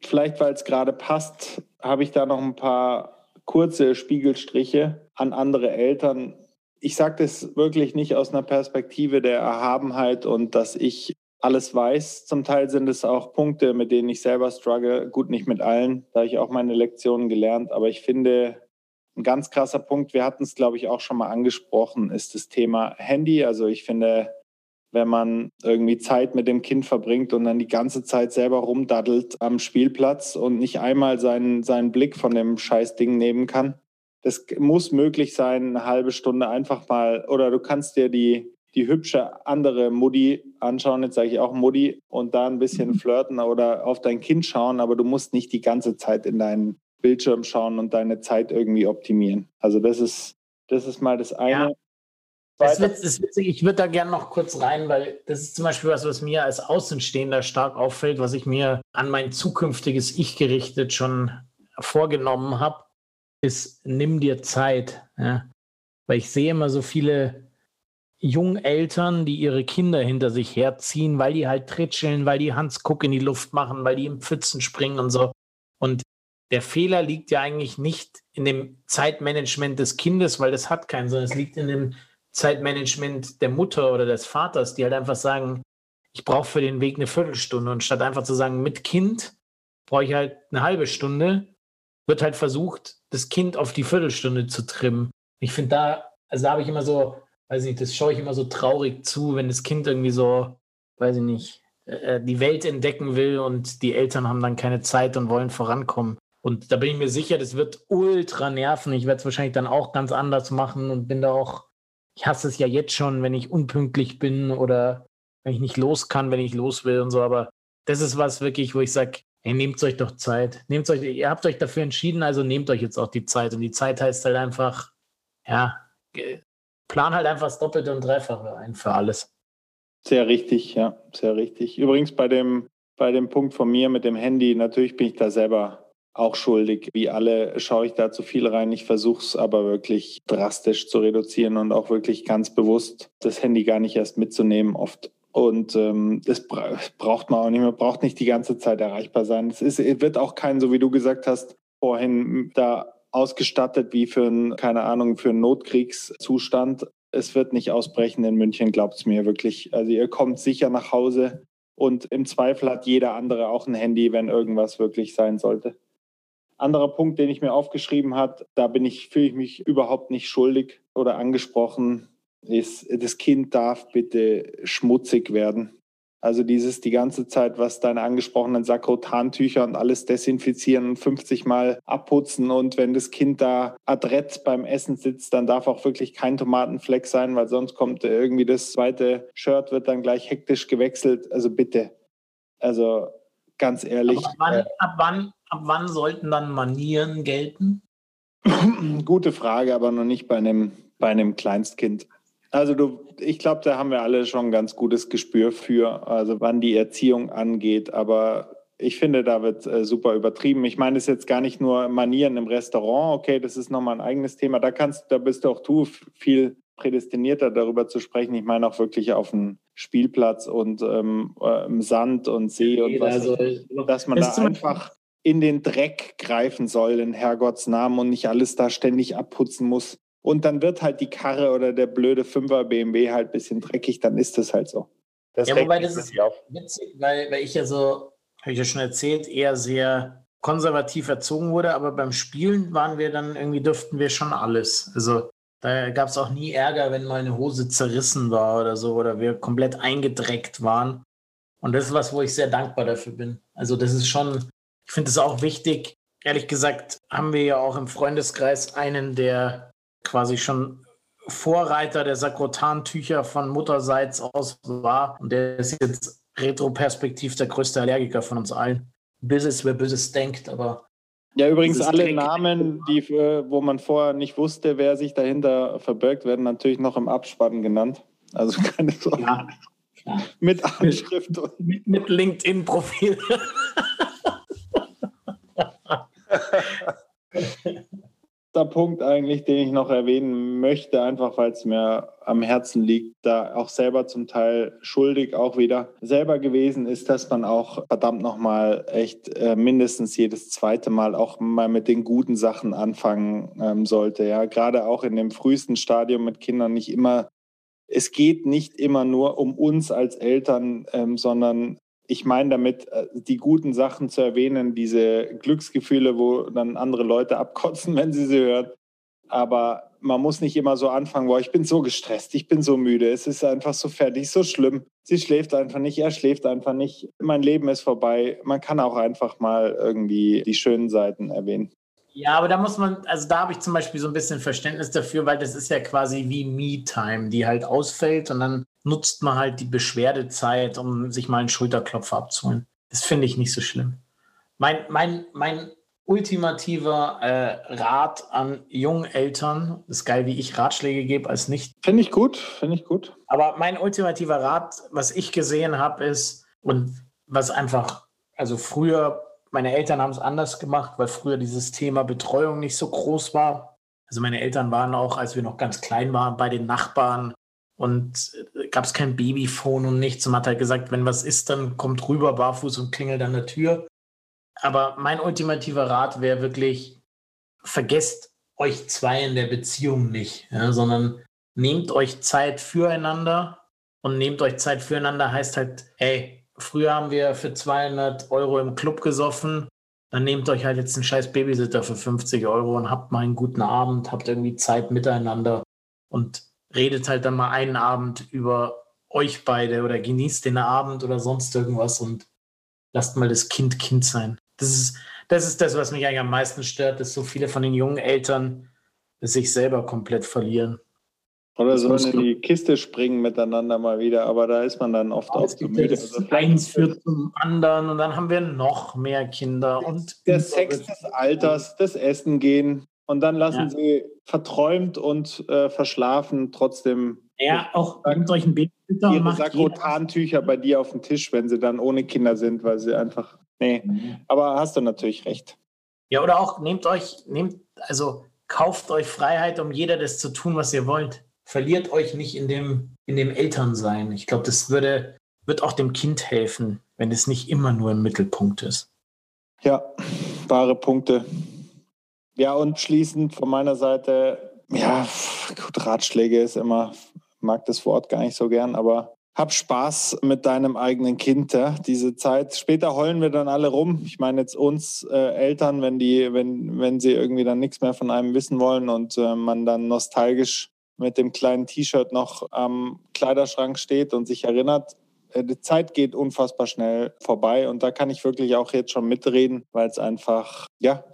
Vielleicht, weil es gerade passt, habe ich da noch ein paar kurze Spiegelstriche an andere Eltern, ich sage das wirklich nicht aus einer Perspektive der Erhabenheit und dass ich alles weiß. Zum Teil sind es auch Punkte, mit denen ich selber struggle. Gut, nicht mit allen, da habe ich auch meine Lektionen gelernt. Aber ich finde, ein ganz krasser Punkt, wir hatten es, glaube ich, auch schon mal angesprochen, ist das Thema Handy. Also ich finde, wenn man irgendwie Zeit mit dem Kind verbringt und dann die ganze Zeit selber rumdaddelt am Spielplatz und nicht einmal seinen, seinen Blick von dem Scheißding nehmen kann, das muss möglich sein, eine halbe Stunde einfach mal, oder du kannst dir die, die hübsche andere Mutti anschauen, jetzt sage ich auch Mutti, und da ein bisschen mhm. flirten oder auf dein Kind schauen, aber du musst nicht die ganze Zeit in deinen Bildschirm schauen und deine Zeit irgendwie optimieren. Also das ist, das ist mal das eine. Ja. Das ist witzig, ich würde da gerne noch kurz rein, weil das ist zum Beispiel was, was mir als Außenstehender stark auffällt, was ich mir an mein zukünftiges Ich gerichtet schon vorgenommen habe ist, nimm dir Zeit. Ja? Weil ich sehe immer so viele Jungeltern, die ihre Kinder hinter sich herziehen, weil die halt tritscheln, weil die Hans Kuck in die Luft machen, weil die im Pfützen springen und so. Und der Fehler liegt ja eigentlich nicht in dem Zeitmanagement des Kindes, weil das hat keinen, sondern es liegt in dem Zeitmanagement der Mutter oder des Vaters, die halt einfach sagen, ich brauche für den Weg eine Viertelstunde und statt einfach zu sagen, mit Kind brauche ich halt eine halbe Stunde, wird halt versucht, das Kind auf die Viertelstunde zu trimmen. Ich finde da, also da habe ich immer so, weiß nicht, das schaue ich immer so traurig zu, wenn das Kind irgendwie so, weiß ich nicht, äh, äh, die Welt entdecken will und die Eltern haben dann keine Zeit und wollen vorankommen. Und da bin ich mir sicher, das wird ultra nerven. Ich werde es wahrscheinlich dann auch ganz anders machen und bin da auch, ich hasse es ja jetzt schon, wenn ich unpünktlich bin oder wenn ich nicht los kann, wenn ich los will und so. Aber das ist was wirklich, wo ich sage, Ey, nehmt euch doch Zeit. Nehmt euch, ihr habt euch dafür entschieden, also nehmt euch jetzt auch die Zeit. Und die Zeit heißt halt einfach, ja, plan halt einfach das Doppelte und Dreifache ein für alles. Sehr richtig, ja, sehr richtig. Übrigens bei dem, bei dem Punkt von mir mit dem Handy, natürlich bin ich da selber auch schuldig. Wie alle schaue ich da zu viel rein. Ich versuche es aber wirklich drastisch zu reduzieren und auch wirklich ganz bewusst das Handy gar nicht erst mitzunehmen, oft und ähm, das braucht man auch nicht. Man braucht nicht die ganze Zeit erreichbar sein. Es ist, wird auch kein, so wie du gesagt hast, vorhin da ausgestattet wie für einen, keine Ahnung, für einen Notkriegszustand. Es wird nicht ausbrechen in München, glaubt es mir wirklich. Also ihr kommt sicher nach Hause und im Zweifel hat jeder andere auch ein Handy, wenn irgendwas wirklich sein sollte. Anderer Punkt, den ich mir aufgeschrieben habe, da bin ich, fühle ich mich überhaupt nicht schuldig oder angesprochen ist, das Kind darf bitte schmutzig werden. Also dieses die ganze Zeit, was deine angesprochenen Sakrotantücher und alles desinfizieren und 50 Mal abputzen. Und wenn das Kind da adrett beim Essen sitzt, dann darf auch wirklich kein Tomatenfleck sein, weil sonst kommt irgendwie das zweite Shirt, wird dann gleich hektisch gewechselt. Also bitte. Also ganz ehrlich. Ab wann, äh, ab wann, ab wann sollten dann Manieren gelten? [CLEARS THROAT] Gute Frage, aber noch nicht bei einem, bei einem Kleinstkind. Also du, ich glaube, da haben wir alle schon ein ganz gutes Gespür für, also wann die Erziehung angeht. Aber ich finde, da wird äh, super übertrieben. Ich meine, es ist jetzt gar nicht nur Manieren im Restaurant. Okay, das ist nochmal ein eigenes Thema. Da kannst, da bist auch du viel prädestinierter darüber zu sprechen. Ich meine auch wirklich auf dem Spielplatz und ähm, äh, im Sand und See und was, also, dass man da einfach in den Dreck greifen soll in Herrgotts Namen und nicht alles da ständig abputzen muss. Und dann wird halt die Karre oder der blöde Fünfer BMW halt ein bisschen dreckig, dann ist das halt so. Das ja, wobei das ist witzig, weil, weil ich ja so, habe ich ja schon erzählt, eher sehr konservativ erzogen wurde, aber beim Spielen waren wir dann irgendwie, durften wir schon alles. Also da gab es auch nie Ärger, wenn mal eine Hose zerrissen war oder so oder wir komplett eingedreckt waren. Und das ist was, wo ich sehr dankbar dafür bin. Also das ist schon, ich finde es auch wichtig. Ehrlich gesagt haben wir ja auch im Freundeskreis einen, der quasi schon Vorreiter der Sakrotantücher von Mutterseits aus war. Und der ist jetzt retroperspektiv der größte Allergiker von uns allen. Böses, wer Böses denkt, aber. Ja, übrigens alle Dreck. Namen, die, wo man vorher nicht wusste, wer sich dahinter verbirgt, werden natürlich noch im Abspann genannt. Also [LAUGHS] keine Sorge. Ja. mit Anschrift. Mit, mit LinkedIn-Profil. [LAUGHS] [LAUGHS] der Punkt eigentlich, den ich noch erwähnen möchte, einfach weil es mir am Herzen liegt, da auch selber zum Teil schuldig auch wieder selber gewesen ist, dass man auch verdammt nochmal echt äh, mindestens jedes zweite Mal auch mal mit den guten Sachen anfangen ähm, sollte. Ja, gerade auch in dem frühesten Stadium mit Kindern nicht immer es geht nicht immer nur um uns als Eltern, ähm, sondern ich meine damit, äh, die guten Sachen zu erwähnen, diese Glücksgefühle, wo dann andere Leute abkotzen, [LAUGHS] wenn sie sie hören. Aber man muss nicht immer so anfangen, boah, ich bin so gestresst, ich bin so müde, es ist einfach so fertig, so schlimm. Sie schläft einfach nicht, er schläft einfach nicht, mein Leben ist vorbei. Man kann auch einfach mal irgendwie die schönen Seiten erwähnen. Ja, aber da muss man, also da habe ich zum Beispiel so ein bisschen Verständnis dafür, weil das ist ja quasi wie Me-Time, die halt ausfällt und dann nutzt man halt die Beschwerdezeit, um sich mal einen Schulterklopfer abzuholen. Das finde ich nicht so schlimm. Mein, mein, mein ultimativer äh, Rat an jungen Eltern, ist geil, wie ich Ratschläge gebe als nicht. Finde ich gut, finde ich gut. Aber mein ultimativer Rat, was ich gesehen habe, ist, und was einfach, also früher meine Eltern haben es anders gemacht, weil früher dieses Thema Betreuung nicht so groß war. Also meine Eltern waren auch, als wir noch ganz klein waren, bei den Nachbarn und äh, gab es kein Babyphone und nichts. Und man hat halt gesagt, wenn was ist, dann kommt rüber barfuß und klingelt an der Tür. Aber mein ultimativer Rat wäre wirklich, vergesst euch zwei in der Beziehung nicht, ja, sondern nehmt euch Zeit füreinander und nehmt euch Zeit füreinander heißt halt, ey, Früher haben wir für 200 Euro im Club gesoffen. Dann nehmt euch halt jetzt einen scheiß Babysitter für 50 Euro und habt mal einen guten Abend, habt irgendwie Zeit miteinander und redet halt dann mal einen Abend über euch beide oder genießt den Abend oder sonst irgendwas und lasst mal das Kind Kind sein. Das ist, das ist das, was mich eigentlich am meisten stört, dass so viele von den jungen Eltern sich selber komplett verlieren. Oder sollen in die Kiste springen miteinander mal wieder, aber da ist man dann oft auch zu müde. Also eins führt zum anderen und dann haben wir noch mehr Kinder. Und der Sex des Alters, das Essen gehen und dann lassen ja. sie verträumt und äh, verschlafen trotzdem. Ja, auch mit solchen Babysitter. Ihre Sakrotantücher bei dir auf dem Tisch, wenn sie dann ohne Kinder sind, weil sie einfach. Nee, mhm. aber hast du natürlich recht. Ja, oder auch nehmt euch, nehmt, also kauft euch Freiheit, um jeder das zu tun, was ihr wollt verliert euch nicht in dem, in dem Elternsein. Ich glaube, das würde, wird auch dem Kind helfen, wenn es nicht immer nur im Mittelpunkt ist. Ja, wahre Punkte. Ja, und schließend von meiner Seite, ja, gut, Ratschläge ist immer, mag das Wort gar nicht so gern, aber hab Spaß mit deinem eigenen Kind, ja, diese Zeit. Später heulen wir dann alle rum. Ich meine jetzt uns äh, Eltern, wenn die, wenn, wenn sie irgendwie dann nichts mehr von einem wissen wollen und äh, man dann nostalgisch mit dem kleinen T-Shirt noch am Kleiderschrank steht und sich erinnert, äh, die Zeit geht unfassbar schnell vorbei und da kann ich wirklich auch jetzt schon mitreden, weil es einfach, ja,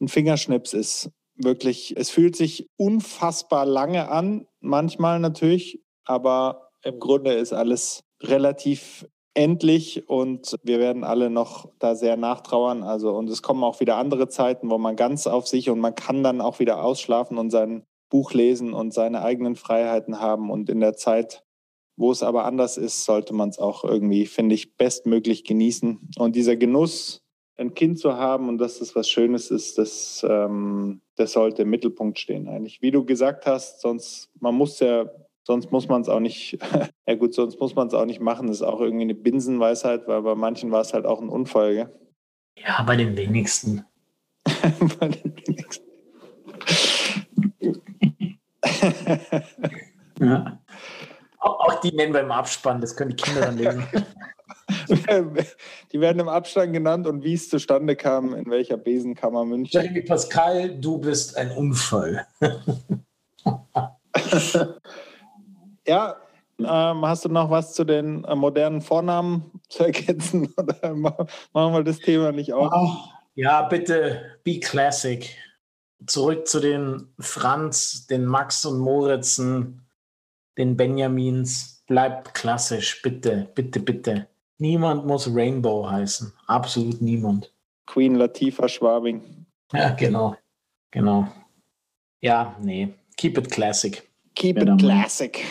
ein Fingerschnips ist. Wirklich, es fühlt sich unfassbar lange an, manchmal natürlich, aber im Grunde ist alles relativ endlich und wir werden alle noch da sehr nachtrauern. Also, und es kommen auch wieder andere Zeiten, wo man ganz auf sich und man kann dann auch wieder ausschlafen und seinen Buch lesen und seine eigenen Freiheiten haben. Und in der Zeit, wo es aber anders ist, sollte man es auch irgendwie, finde ich, bestmöglich genießen. Und dieser Genuss, ein Kind zu haben und dass das was Schönes ist, das, ähm, das sollte im Mittelpunkt stehen eigentlich. Wie du gesagt hast, sonst, man muss ja, sonst muss man es auch nicht, [LAUGHS] ja gut, sonst muss man es auch nicht machen. Das ist auch irgendwie eine Binsenweisheit, weil bei manchen war es halt auch ein Unfall, gell? Ja, bei den wenigsten. [LAUGHS] bei den wenigsten. ja. Auch die nennen wir im Abspann, das können die Kinder dann lesen. [LAUGHS] [LAUGHS] die werden im Abstand genannt und wie es zustande kam, in welcher Besenkammer München. Jeremy Pascal, du bist ein Unfall. [LAUGHS] ja, ähm, hast du noch was zu den äh, modernen Vornamen zu ergänzen? [LAUGHS] Oder machen wir das Thema nicht auf? Oh, ja, bitte, be classic zurück zu den Franz, den Max und Moritzen, den Benjamins. Bleibt klassisch, bitte, bitte, bitte. Niemand muss Rainbow heißen. Absolut niemand. Queen Latifah Schwabing. Ja, genau. Genau. Ja, nee. Keep it classic. Keep it classic.